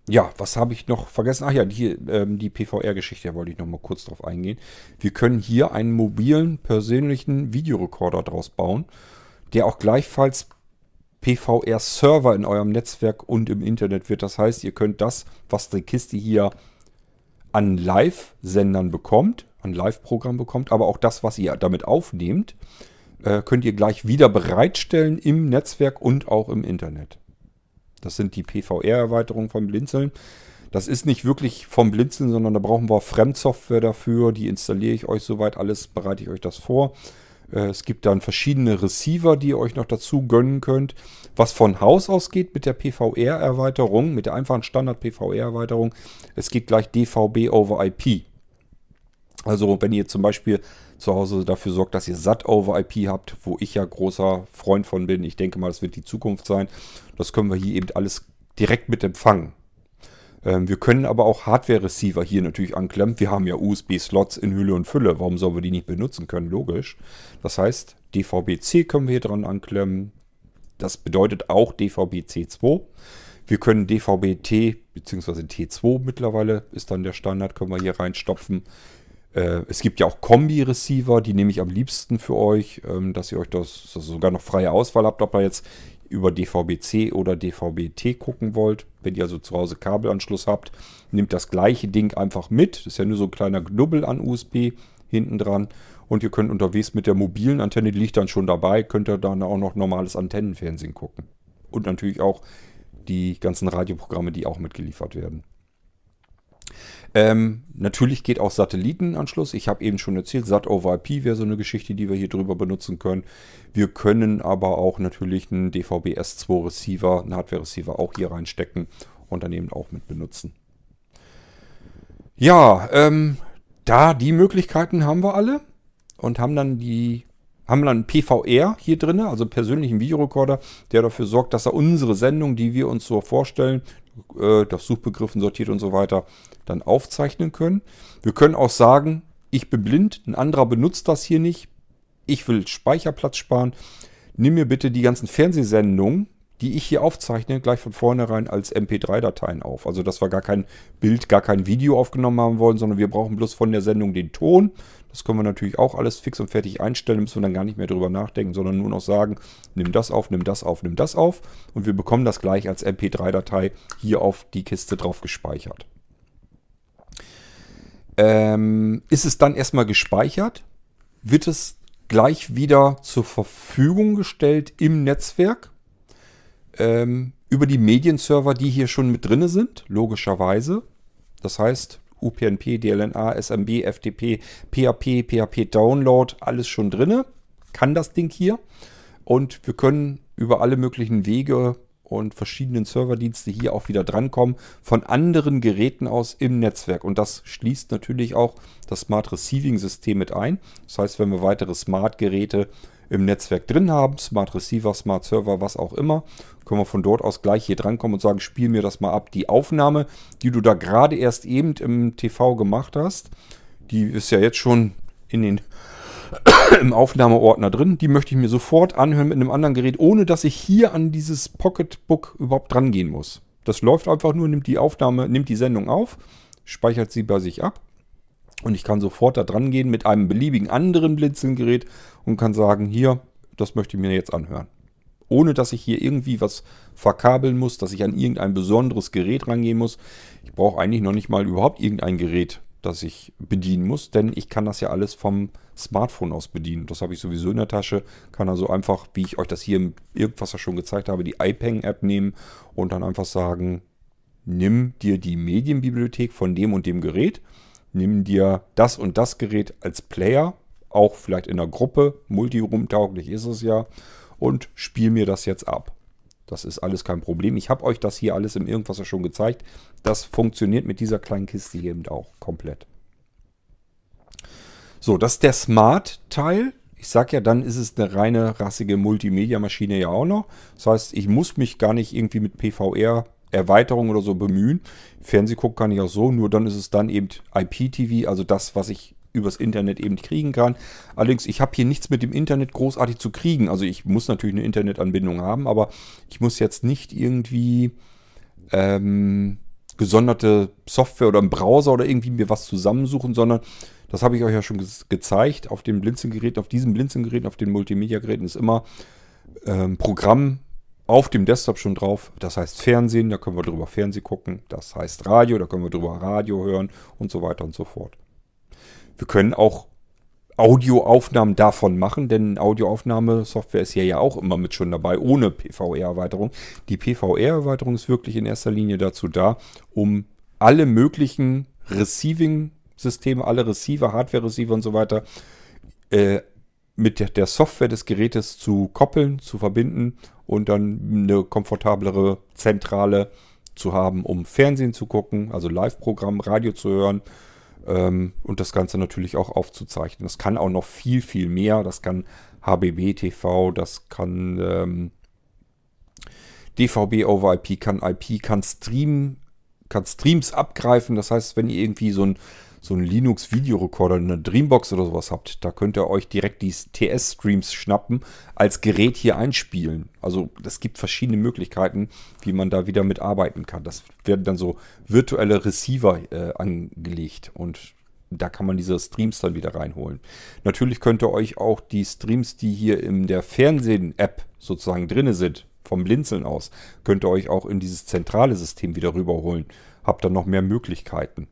ja, was habe ich noch vergessen? Ach ja, die, ähm, die PVR-Geschichte, da wollte ich noch mal kurz drauf eingehen. Wir können hier einen mobilen, persönlichen Videorekorder draus bauen, der auch gleichfalls PVR-Server in eurem Netzwerk und im Internet wird. Das heißt, ihr könnt das, was die Kiste hier an Live-Sendern bekommt, an Live-Programm bekommt, aber auch das, was ihr damit aufnehmt, äh, könnt ihr gleich wieder bereitstellen im Netzwerk und auch im Internet. Das sind die PVR-Erweiterungen vom Blinzeln. Das ist nicht wirklich vom Blinzeln, sondern da brauchen wir Fremdsoftware dafür. Die installiere ich euch soweit alles, bereite ich euch das vor. Äh, es gibt dann verschiedene Receiver, die ihr euch noch dazu gönnen könnt. Was von Haus aus geht mit der PVR-Erweiterung, mit der einfachen Standard-PVR-Erweiterung, es geht gleich DVB over IP. Also wenn ihr zum Beispiel zu Hause dafür sorgt, dass ihr SAT over IP habt, wo ich ja großer Freund von bin, ich denke mal, das wird die Zukunft sein, das können wir hier eben alles direkt mit empfangen. Ähm, wir können aber auch Hardware-Receiver hier natürlich anklemmen. Wir haben ja USB-Slots in Hülle und Fülle. Warum sollen wir die nicht benutzen können? Logisch. Das heißt, DVB-C können wir hier dran anklemmen. Das bedeutet auch DVB-C2. Wir können DVB-T bzw. T2 mittlerweile ist dann der Standard, können wir hier reinstopfen. Äh, es gibt ja auch Kombi-Receiver, die nehme ich am liebsten für euch, ähm, dass ihr euch das, sogar noch freie Auswahl habt, ob ihr jetzt über DVB-C oder DVB-T gucken wollt. Wenn ihr also zu Hause Kabelanschluss habt, nehmt das gleiche Ding einfach mit. Das ist ja nur so ein kleiner Knubbel an USB hinten dran. Und ihr könnt unterwegs mit der mobilen Antenne, die liegt dann schon dabei, könnt ihr dann auch noch normales Antennenfernsehen gucken. Und natürlich auch die ganzen Radioprogramme, die auch mitgeliefert werden. Ähm, natürlich geht auch Satellitenanschluss. Ich habe eben schon erzählt, SAT over IP wäre so eine Geschichte, die wir hier drüber benutzen können. Wir können aber auch natürlich einen DVB S2 Receiver, einen Hardware Receiver auch hier reinstecken und dann eben auch mit benutzen. Ja, ähm, da die Möglichkeiten haben wir alle und haben dann die haben dann PVR hier drin, also persönlichen Videorekorder, der dafür sorgt, dass er unsere Sendung, die wir uns so vorstellen, äh, das Suchbegriffen sortiert und so weiter, dann aufzeichnen können. Wir können auch sagen, ich bin blind, ein anderer benutzt das hier nicht, ich will Speicherplatz sparen. Nimm mir bitte die ganzen Fernsehsendungen, die ich hier aufzeichne, gleich von vornherein als MP3-Dateien auf. Also, dass wir gar kein Bild, gar kein Video aufgenommen haben wollen, sondern wir brauchen bloß von der Sendung den Ton. Das können wir natürlich auch alles fix und fertig einstellen, müssen wir dann gar nicht mehr drüber nachdenken, sondern nur noch sagen, nimm das auf, nimm das auf, nimm das auf. Und wir bekommen das gleich als MP3-Datei hier auf die Kiste drauf gespeichert. Ähm, ist es dann erstmal gespeichert, wird es gleich wieder zur Verfügung gestellt im Netzwerk ähm, über die Medienserver, die hier schon mit drin sind, logischerweise. Das heißt, UPnP, DLNA, SMB, FTP, PHP, PHP Download, alles schon drin. Kann das Ding hier. Und wir können über alle möglichen Wege und verschiedenen Serverdienste hier auch wieder drankommen von anderen Geräten aus im Netzwerk. Und das schließt natürlich auch das Smart Receiving System mit ein. Das heißt, wenn wir weitere Smart Geräte im Netzwerk drin haben, Smart Receiver, Smart Server, was auch immer, können wir von dort aus gleich hier drankommen und sagen, spiel mir das mal ab. Die Aufnahme, die du da gerade erst eben im TV gemacht hast, die ist ja jetzt schon in den im Aufnahmeordner drin. Die möchte ich mir sofort anhören mit einem anderen Gerät, ohne dass ich hier an dieses Pocketbook überhaupt dran gehen muss. Das läuft einfach nur, nimmt die Aufnahme, nimmt die Sendung auf, speichert sie bei sich ab und ich kann sofort da dran gehen mit einem beliebigen anderen Blinzelgerät und kann sagen, hier, das möchte ich mir jetzt anhören. Ohne dass ich hier irgendwie was verkabeln muss, dass ich an irgendein besonderes Gerät rangehen muss. Ich brauche eigentlich noch nicht mal überhaupt irgendein Gerät, das ich bedienen muss, denn ich kann das ja alles vom Smartphone aus bedienen. Das habe ich sowieso in der Tasche. Kann also einfach, wie ich euch das hier im Irgendwas schon gezeigt habe, die iPeng-App nehmen und dann einfach sagen, nimm dir die Medienbibliothek von dem und dem Gerät nimm dir das und das Gerät als Player, auch vielleicht in der Gruppe, multiroom-tauglich ist es ja, und spiel mir das jetzt ab. Das ist alles kein Problem. Ich habe euch das hier alles im Irgendwas ja schon gezeigt. Das funktioniert mit dieser kleinen Kiste hier eben auch komplett. So, das ist der Smart-Teil. Ich sage ja, dann ist es eine reine rassige Multimedia-Maschine ja auch noch. Das heißt, ich muss mich gar nicht irgendwie mit PVR Erweiterung oder so bemühen. Fernseh gucken kann ich auch so, nur dann ist es dann eben IPTV, also das, was ich übers Internet eben kriegen kann. Allerdings, ich habe hier nichts mit dem Internet großartig zu kriegen. Also ich muss natürlich eine Internetanbindung haben, aber ich muss jetzt nicht irgendwie ähm, gesonderte Software oder einen Browser oder irgendwie mir was zusammensuchen, sondern das habe ich euch ja schon ge gezeigt. Auf den Blinzelgeräten, auf diesen Blinzelgeräten, auf den Multimedia-Geräten ist immer ähm, Programm auf dem Desktop schon drauf. Das heißt Fernsehen, da können wir drüber Fernsehen gucken. Das heißt Radio, da können wir drüber Radio hören und so weiter und so fort. Wir können auch Audioaufnahmen davon machen, denn Audioaufnahmesoftware ist hier ja auch immer mit schon dabei, ohne PVR-Erweiterung. Die PVR-Erweiterung ist wirklich in erster Linie dazu da, um alle möglichen Receiving-Systeme, alle Receiver, Hardware-Receiver und so weiter äh, mit der Software des Gerätes zu koppeln, zu verbinden und dann eine komfortablere Zentrale zu haben, um Fernsehen zu gucken, also Live-Programm, Radio zu hören, Ähm, und das Ganze natürlich auch aufzuzeichnen. Das kann auch noch viel, viel mehr. Das kann HBB TV, das kann ähm, DVB over IP, kann IP, kann Stream, kann Streams abgreifen. Das heißt, wenn ihr irgendwie so ein so einen Linux-Videorekorder, eine Dreambox oder sowas habt, da könnt ihr euch direkt die TS-Streams schnappen, als Gerät hier einspielen. Also es gibt verschiedene Möglichkeiten, wie man da wieder mitarbeiten kann. Das werden dann so virtuelle Receiver äh, angelegt und da kann man diese Streams dann wieder reinholen. Natürlich könnt ihr euch auch die Streams, die hier in der Fernsehen-App sozusagen drinne sind, vom Blinzeln aus, könnt ihr euch auch in dieses zentrale System wieder rüberholen. Habt dann noch mehr Möglichkeiten.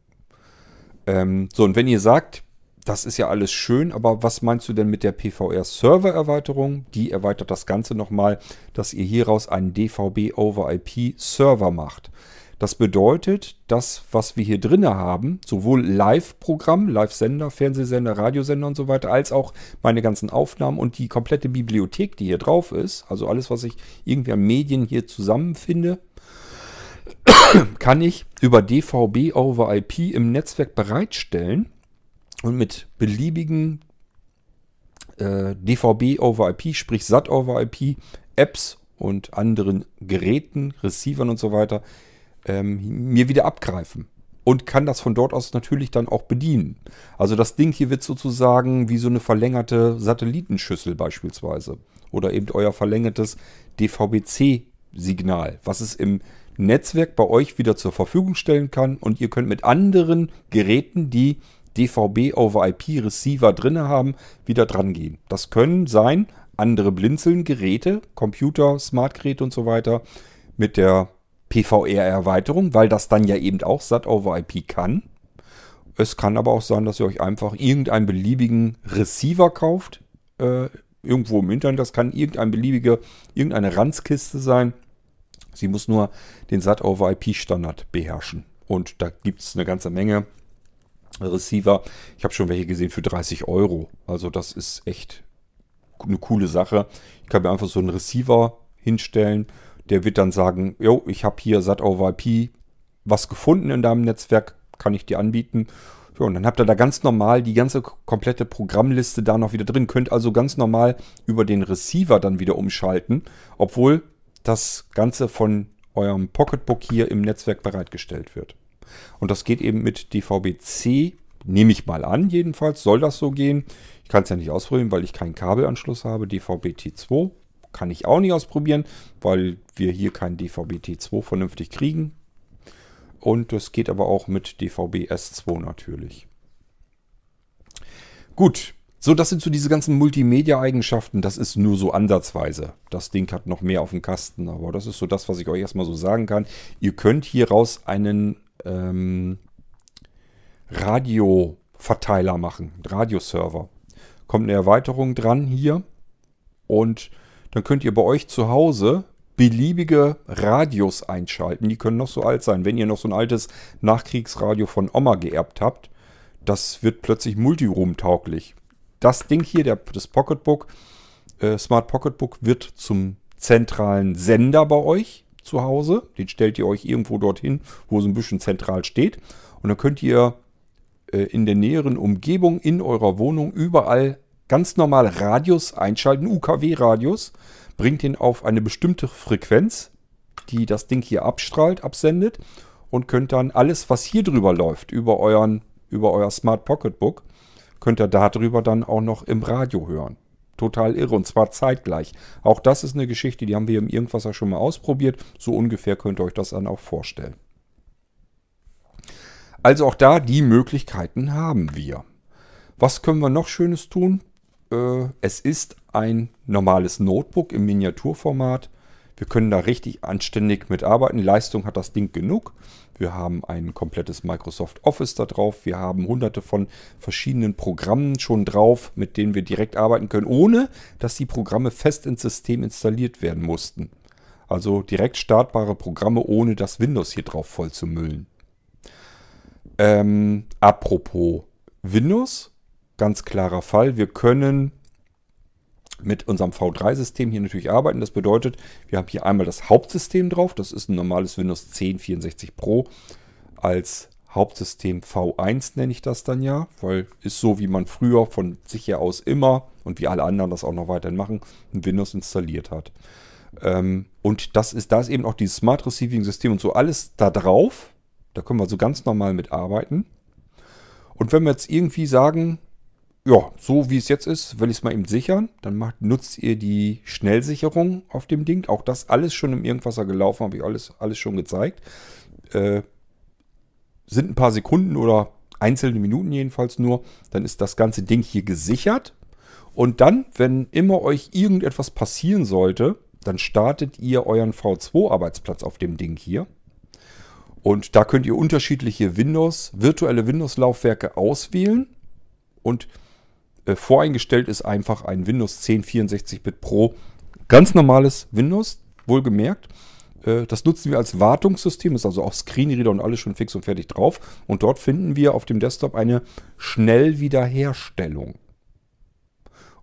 Ähm, so, und wenn ihr sagt, das ist ja alles schön, aber was meinst du denn mit der PVR-Server-Erweiterung? Die erweitert das Ganze nochmal, dass ihr hieraus einen DVB-over-IP-Server macht. Das bedeutet, das, was wir hier drin haben, sowohl Live-Programm, Live-Sender, Fernsehsender, Radiosender und so weiter, als auch meine ganzen Aufnahmen und die komplette Bibliothek, die hier drauf ist, also alles, was ich irgendwie an Medien hier zusammenfinde, kann ich über DVB over IP im Netzwerk bereitstellen und mit beliebigen äh, DVB over IP, sprich SAT over IP, Apps und anderen Geräten, Receivern und so weiter, ähm, mir wieder abgreifen. Und kann das von dort aus natürlich dann auch bedienen. Also das Ding hier wird sozusagen wie so eine verlängerte Satellitenschüssel beispielsweise. Oder eben euer verlängertes DVB-C-Signal, was es im Netzwerk bei euch wieder zur Verfügung stellen kann und ihr könnt mit anderen Geräten, die DVB over IP Receiver drin haben, wieder dran gehen. Das können sein andere Blinzeln-Geräte, Computer, Smartgeräte und so weiter mit der PVR-Erweiterung, weil das dann ja eben auch SAT over IP kann. Es kann aber auch sein, dass ihr euch einfach irgendeinen beliebigen Receiver kauft, äh, irgendwo im Internet. Das kann irgendein beliebiger, irgendeine Ranzkiste sein Sie muss nur den SAT-over-IP-Standard beherrschen. Und da gibt es eine ganze Menge Receiver. Ich habe schon welche gesehen für 30 Euro. Also das ist echt eine coole Sache. Ich kann mir einfach so einen Receiver hinstellen. Der wird dann sagen, jo, ich habe hier SAT-over-IP was gefunden in deinem Netzwerk, kann ich dir anbieten. Ja, und dann habt ihr da ganz normal die ganze komplette Programmliste da noch wieder drin. Könnt also ganz normal über den Receiver dann wieder umschalten, obwohl das Ganze von eurem Pocketbook hier im Netzwerk bereitgestellt wird. Und das geht eben mit DVB-C, nehme ich mal an, jedenfalls soll das so gehen. Ich kann es ja nicht ausprobieren, weil ich keinen Kabelanschluss habe. DVB-T2 kann ich auch nicht ausprobieren, weil wir hier keinen DVB-T2 vernünftig kriegen. Und das geht aber auch mit DVB-S2 natürlich. Gut, so, das sind so diese ganzen Multimedia-Eigenschaften. Das ist nur so ansatzweise. Das Ding hat noch mehr auf dem Kasten, aber das ist so das, was ich euch erstmal so sagen kann. Ihr könnt hieraus einen ähm, Radio-Verteiler machen, Radioserver. Kommt eine Erweiterung dran hier und dann könnt ihr bei euch zu Hause beliebige Radios einschalten. Die können noch so alt sein. Wenn ihr noch so ein altes Nachkriegsradio von Oma geerbt habt, das wird plötzlich Multiroom-tauglich das Ding hier, der, das Pocketbook, äh, Smart Pocketbook, wird zum zentralen Sender bei euch zu Hause. Den stellt ihr euch irgendwo dorthin, wo so ein bisschen zentral steht. Und dann könnt ihr äh, in der näheren Umgebung in eurer Wohnung überall ganz normal Radios einschalten, UKW-Radios. Bringt ihn auf eine bestimmte Frequenz, die das Ding hier abstrahlt, absendet. Und könnt dann alles, was hier drüber läuft, über, euren, über euer Smart Pocketbook, könnt ihr darüber dann auch noch im Radio hören. Total irre und zwar zeitgleich. Auch das ist eine Geschichte, die haben wir im Irgendwasser schon mal ausprobiert. So ungefähr könnt ihr euch das dann auch vorstellen. Also auch da die Möglichkeiten haben wir. Was können wir noch Schönes tun? Äh, es ist ein normales Notebook im Miniaturformat. Wir können da richtig anständig mitarbeiten. Leistung hat das Ding genug. Wir haben ein komplettes Microsoft Office da drauf. Wir haben hunderte von verschiedenen Programmen schon drauf, mit denen wir direkt arbeiten können, ohne dass die Programme fest ins System installiert werden mussten. Also direkt startbare Programme, ohne das Windows hier drauf voll zu müllen. Ähm, apropos Windows, ganz klarer Fall. Wir können mit unserem V3-System hier natürlich arbeiten. Das bedeutet, wir haben hier einmal das Hauptsystem drauf. Das ist ein normales Windows 10 64 Pro als Hauptsystem V1 nenne ich das dann ja, weil ist so, wie man früher von sich her aus immer und wie alle anderen das auch noch weiterhin machen, ein Windows installiert hat. Ähm, und das ist, da ist eben auch dieses Smart Receiving System und so alles da drauf. Da können wir so ganz normal mit arbeiten. Und wenn wir jetzt irgendwie sagen, ja, so wie es jetzt ist, will ich es mal eben sichern, dann macht, nutzt ihr die Schnellsicherung auf dem Ding. Auch das alles schon im Irgendwasser gelaufen, habe ich alles, alles schon gezeigt. Äh, sind ein paar Sekunden oder einzelne Minuten jedenfalls nur, dann ist das ganze Ding hier gesichert. Und dann, wenn immer euch irgendetwas passieren sollte, dann startet ihr euren V2-Arbeitsplatz auf dem Ding hier. Und da könnt ihr unterschiedliche Windows, virtuelle Windows-Laufwerke auswählen. Und äh, voreingestellt ist einfach ein Windows 10 64-Bit Pro. Ganz normales Windows, wohlgemerkt. Äh, das nutzen wir als Wartungssystem, ist also auch Screenreader und alles schon fix und fertig drauf. Und dort finden wir auf dem Desktop eine Schnellwiederherstellung.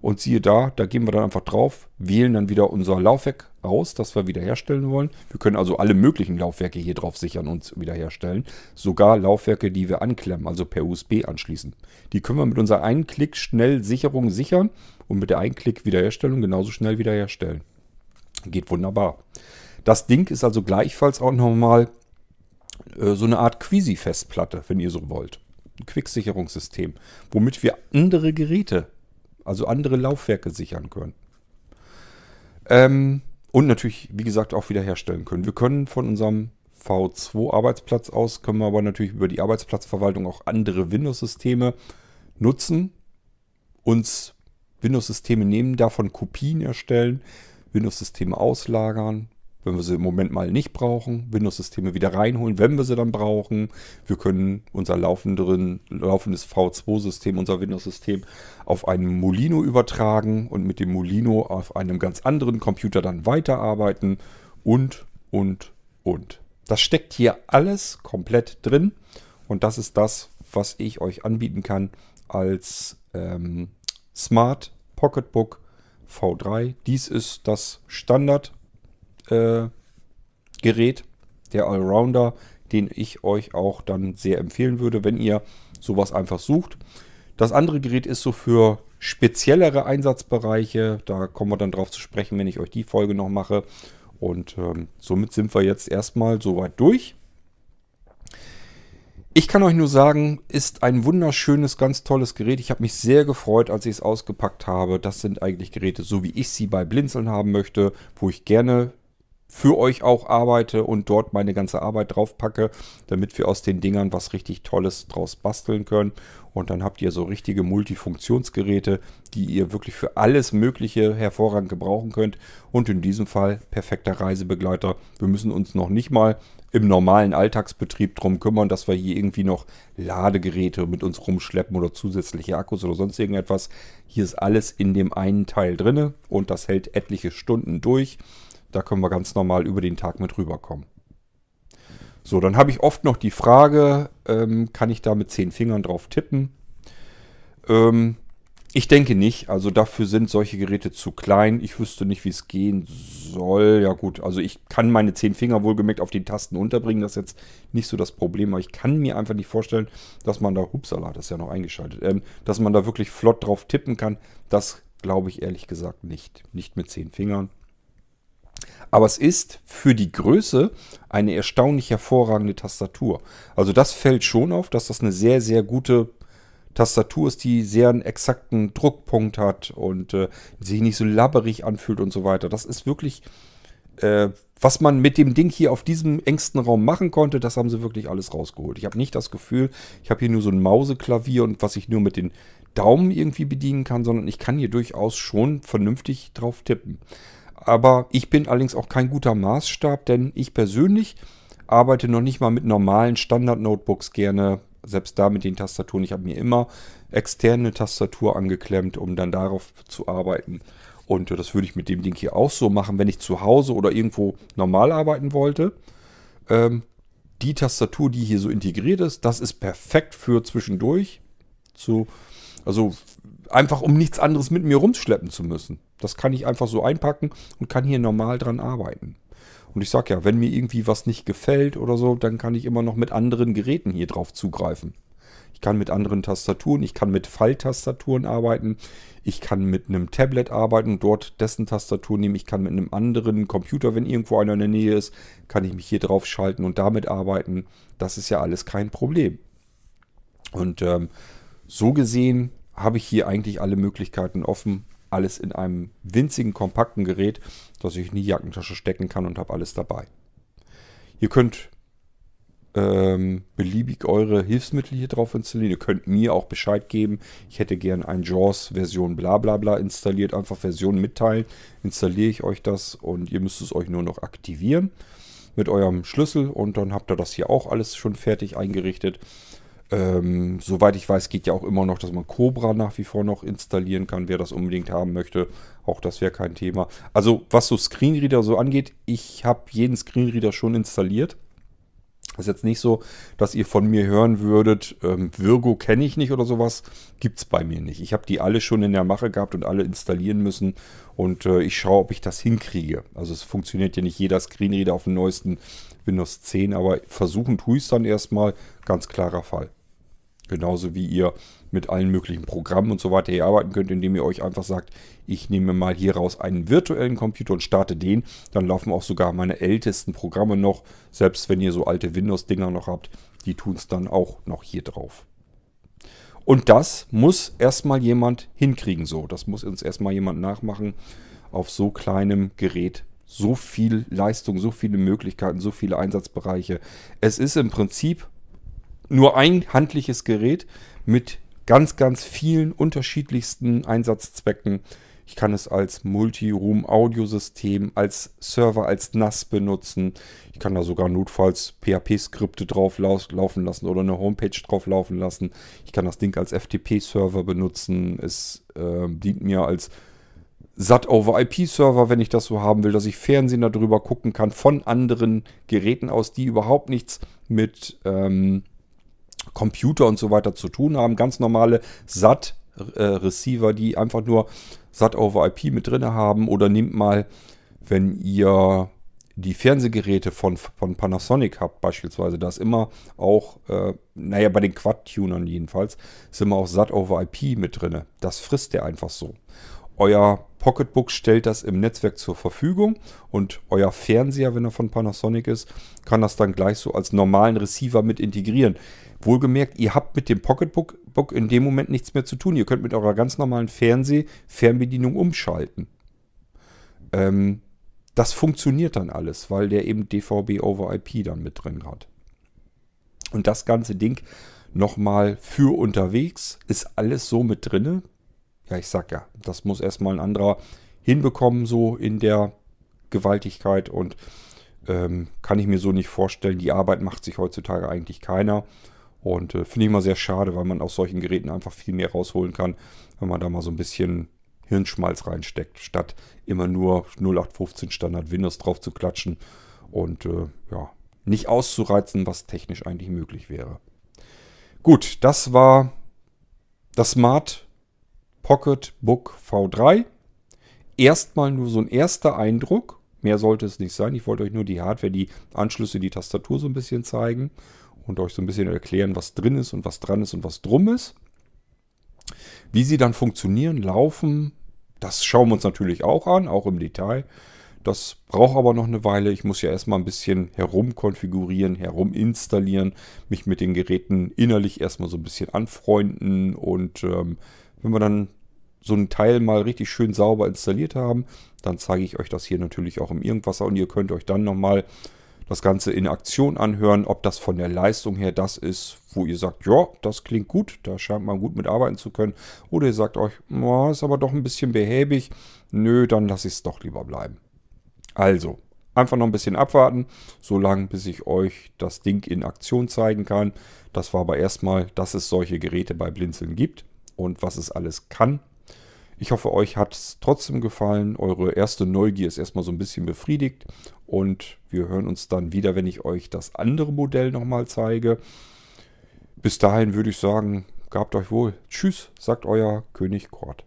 Und siehe da, da gehen wir dann einfach drauf, wählen dann wieder unser Laufwerk aus, das wir wiederherstellen wollen. Wir können also alle möglichen Laufwerke hier drauf sichern und wiederherstellen. Sogar Laufwerke, die wir anklemmen, also per USB anschließen. Die können wir mit unserer Einklick-Schnell-Sicherung sichern und mit der Einklick-Wiederherstellung genauso schnell wiederherstellen. Geht wunderbar. Das Ding ist also gleichfalls auch nochmal äh, so eine Art Quisi-Festplatte, wenn ihr so wollt. Ein Quick-Sicherungssystem, womit wir andere Geräte also andere Laufwerke sichern können. Ähm, und natürlich, wie gesagt, auch wiederherstellen können. Wir können von unserem V2-Arbeitsplatz aus, können wir aber natürlich über die Arbeitsplatzverwaltung auch andere Windows-Systeme nutzen, uns Windows-Systeme nehmen, davon Kopien erstellen, Windows-Systeme auslagern, wenn wir sie im Moment mal nicht brauchen, Windows-Systeme wieder reinholen, wenn wir sie dann brauchen. Wir können unser laufendes V2-System, unser Windows-System auf einen Molino übertragen und mit dem Molino auf einem ganz anderen Computer dann weiterarbeiten und, und, und. Das steckt hier alles komplett drin und das ist das, was ich euch anbieten kann als ähm, Smart Pocketbook V3. Dies ist das Standard Gerät, der Allrounder, den ich euch auch dann sehr empfehlen würde, wenn ihr sowas einfach sucht. Das andere Gerät ist so für speziellere Einsatzbereiche. Da kommen wir dann drauf zu sprechen, wenn ich euch die Folge noch mache. Und ähm, somit sind wir jetzt erstmal soweit durch. Ich kann euch nur sagen, ist ein wunderschönes, ganz tolles Gerät. Ich habe mich sehr gefreut, als ich es ausgepackt habe. Das sind eigentlich Geräte, so wie ich sie bei Blinzeln haben möchte, wo ich gerne für euch auch arbeite und dort meine ganze Arbeit drauf packe, damit wir aus den Dingern was richtig Tolles draus basteln können. Und dann habt ihr so richtige Multifunktionsgeräte, die ihr wirklich für alles Mögliche hervorragend gebrauchen könnt. Und in diesem Fall perfekter Reisebegleiter. Wir müssen uns noch nicht mal im normalen Alltagsbetrieb darum kümmern, dass wir hier irgendwie noch Ladegeräte mit uns rumschleppen oder zusätzliche Akkus oder sonst irgendetwas. Hier ist alles in dem einen Teil drinne und das hält etliche Stunden durch. Da können wir ganz normal über den Tag mit rüberkommen. So, dann habe ich oft noch die Frage, ähm, kann ich da mit zehn Fingern drauf tippen? Ähm, ich denke nicht. Also dafür sind solche Geräte zu klein. Ich wüsste nicht, wie es gehen soll. Ja gut, also ich kann meine zehn Finger wohlgemerkt auf den Tasten unterbringen. Das ist jetzt nicht so das Problem. Aber ich kann mir einfach nicht vorstellen, dass man da, hupsala, das ist ja noch eingeschaltet, ähm, dass man da wirklich flott drauf tippen kann. Das glaube ich ehrlich gesagt nicht. Nicht mit zehn Fingern. Aber es ist für die Größe eine erstaunlich hervorragende Tastatur. Also das fällt schon auf, dass das eine sehr, sehr gute Tastatur ist, die sehr einen exakten Druckpunkt hat und äh, sich nicht so labberig anfühlt und so weiter. Das ist wirklich, äh, was man mit dem Ding hier auf diesem engsten Raum machen konnte, das haben sie wirklich alles rausgeholt. Ich habe nicht das Gefühl, ich habe hier nur so ein Mauseklavier und was ich nur mit den Daumen irgendwie bedienen kann, sondern ich kann hier durchaus schon vernünftig drauf tippen. Aber ich bin allerdings auch kein guter Maßstab, denn ich persönlich arbeite noch nicht mal mit normalen Standard-Notebooks gerne, selbst da mit den Tastaturen. Ich habe mir immer externe Tastatur angeklemmt, um dann darauf zu arbeiten. Und das würde ich mit dem Ding hier auch so machen, wenn ich zu Hause oder irgendwo normal arbeiten wollte. Ähm, die Tastatur, die hier so integriert ist, das ist perfekt für zwischendurch. Zu, also einfach um nichts anderes mit mir rumschleppen zu müssen. Das kann ich einfach so einpacken und kann hier normal dran arbeiten. Und ich sage ja, wenn mir irgendwie was nicht gefällt oder so, dann kann ich immer noch mit anderen Geräten hier drauf zugreifen. Ich kann mit anderen Tastaturen, ich kann mit Falltastaturen arbeiten, ich kann mit einem Tablet arbeiten und dort dessen Tastatur nehmen, ich kann mit einem anderen Computer, wenn irgendwo einer in der Nähe ist, kann ich mich hier drauf schalten und damit arbeiten. Das ist ja alles kein Problem. Und ähm, so gesehen habe ich hier eigentlich alle Möglichkeiten offen. Alles in einem winzigen, kompakten Gerät, das ich in die Jackentasche stecken kann und habe alles dabei. Ihr könnt ähm, beliebig eure Hilfsmittel hier drauf installieren. Ihr könnt mir auch Bescheid geben. Ich hätte gern ein JAWS Version bla bla bla installiert. Einfach Version mitteilen. Installiere ich euch das und ihr müsst es euch nur noch aktivieren mit eurem Schlüssel und dann habt ihr das hier auch alles schon fertig eingerichtet. Ähm, soweit ich weiß, geht ja auch immer noch, dass man Cobra nach wie vor noch installieren kann, wer das unbedingt haben möchte. Auch das wäre kein Thema. Also was so Screenreader so angeht, ich habe jeden Screenreader schon installiert. Ist jetzt nicht so, dass ihr von mir hören würdet, ähm, Virgo kenne ich nicht oder sowas. Gibt es bei mir nicht. Ich habe die alle schon in der Mache gehabt und alle installieren müssen. Und äh, ich schaue, ob ich das hinkriege. Also es funktioniert ja nicht jeder Screenreader auf dem neuesten Windows 10, aber versuchen tue ich es dann erstmal. Ganz klarer Fall. Genauso wie ihr mit allen möglichen Programmen und so weiter hier arbeiten könnt, indem ihr euch einfach sagt, ich nehme mal hier raus einen virtuellen Computer und starte den. Dann laufen auch sogar meine ältesten Programme noch, selbst wenn ihr so alte Windows-Dinger noch habt, die tun es dann auch noch hier drauf. Und das muss erstmal jemand hinkriegen so. Das muss uns erstmal jemand nachmachen auf so kleinem Gerät. So viel Leistung, so viele Möglichkeiten, so viele Einsatzbereiche. Es ist im Prinzip nur ein handliches Gerät mit ganz, ganz vielen unterschiedlichsten Einsatzzwecken. Ich kann es als Multi-Room-Audiosystem, als Server, als NAS benutzen. Ich kann da sogar notfalls PHP-Skripte drauf laufen lassen oder eine Homepage drauf laufen lassen. Ich kann das Ding als FTP-Server benutzen. Es äh, dient mir als SAT-over-IP-Server, wenn ich das so haben will, dass ich Fernsehen darüber gucken kann von anderen Geräten aus, die überhaupt nichts mit ähm, Computer und so weiter zu tun haben. Ganz normale SAT-Receiver, die einfach nur SAT over IP mit drin haben. Oder nehmt mal, wenn ihr die Fernsehgeräte von, von Panasonic habt, beispielsweise, da ist immer auch, äh, naja, bei den Quad-Tunern jedenfalls, ist immer auch SAT over IP mit drin. Das frisst der einfach so. Euer Pocketbook stellt das im Netzwerk zur Verfügung und euer Fernseher, wenn er von Panasonic ist, kann das dann gleich so als normalen Receiver mit integrieren. Wohlgemerkt, ihr habt mit dem Pocketbook Book in dem Moment nichts mehr zu tun. Ihr könnt mit eurer ganz normalen Fernseh-Fernbedienung umschalten. Ähm, das funktioniert dann alles, weil der eben DVB over IP dann mit drin hat. Und das ganze Ding nochmal für unterwegs ist alles so mit drinne. Ja, ich sag ja, das muss erstmal ein anderer hinbekommen, so in der Gewaltigkeit und ähm, kann ich mir so nicht vorstellen. Die Arbeit macht sich heutzutage eigentlich keiner. Und äh, finde ich immer sehr schade, weil man aus solchen Geräten einfach viel mehr rausholen kann, wenn man da mal so ein bisschen Hirnschmalz reinsteckt, statt immer nur 0815 Standard Windows drauf zu klatschen und äh, ja, nicht auszureizen, was technisch eigentlich möglich wäre. Gut, das war das Smart Pocket Book V3. Erstmal nur so ein erster Eindruck. Mehr sollte es nicht sein. Ich wollte euch nur die Hardware, die Anschlüsse, die Tastatur so ein bisschen zeigen und euch so ein bisschen erklären, was drin ist und was dran ist und was drum ist. Wie sie dann funktionieren, laufen, das schauen wir uns natürlich auch an, auch im Detail. Das braucht aber noch eine Weile. Ich muss ja erstmal ein bisschen herumkonfigurieren, heruminstallieren, mich mit den Geräten innerlich erstmal so ein bisschen anfreunden. Und ähm, wenn wir dann so ein Teil mal richtig schön sauber installiert haben, dann zeige ich euch das hier natürlich auch im Irgendwasser und ihr könnt euch dann nochmal das Ganze in Aktion anhören, ob das von der Leistung her das ist, wo ihr sagt, ja, das klingt gut, da scheint man gut mitarbeiten zu können. Oder ihr sagt euch, oh, ist aber doch ein bisschen behäbig, nö, dann lasse ich es doch lieber bleiben. Also, einfach noch ein bisschen abwarten, so lange bis ich euch das Ding in Aktion zeigen kann. Das war aber erstmal, dass es solche Geräte bei Blinzeln gibt und was es alles kann. Ich hoffe, euch hat es trotzdem gefallen. Eure erste Neugier ist erstmal so ein bisschen befriedigt. Und wir hören uns dann wieder, wenn ich euch das andere Modell nochmal zeige. Bis dahin würde ich sagen, gabt euch wohl. Tschüss, sagt euer König Kort.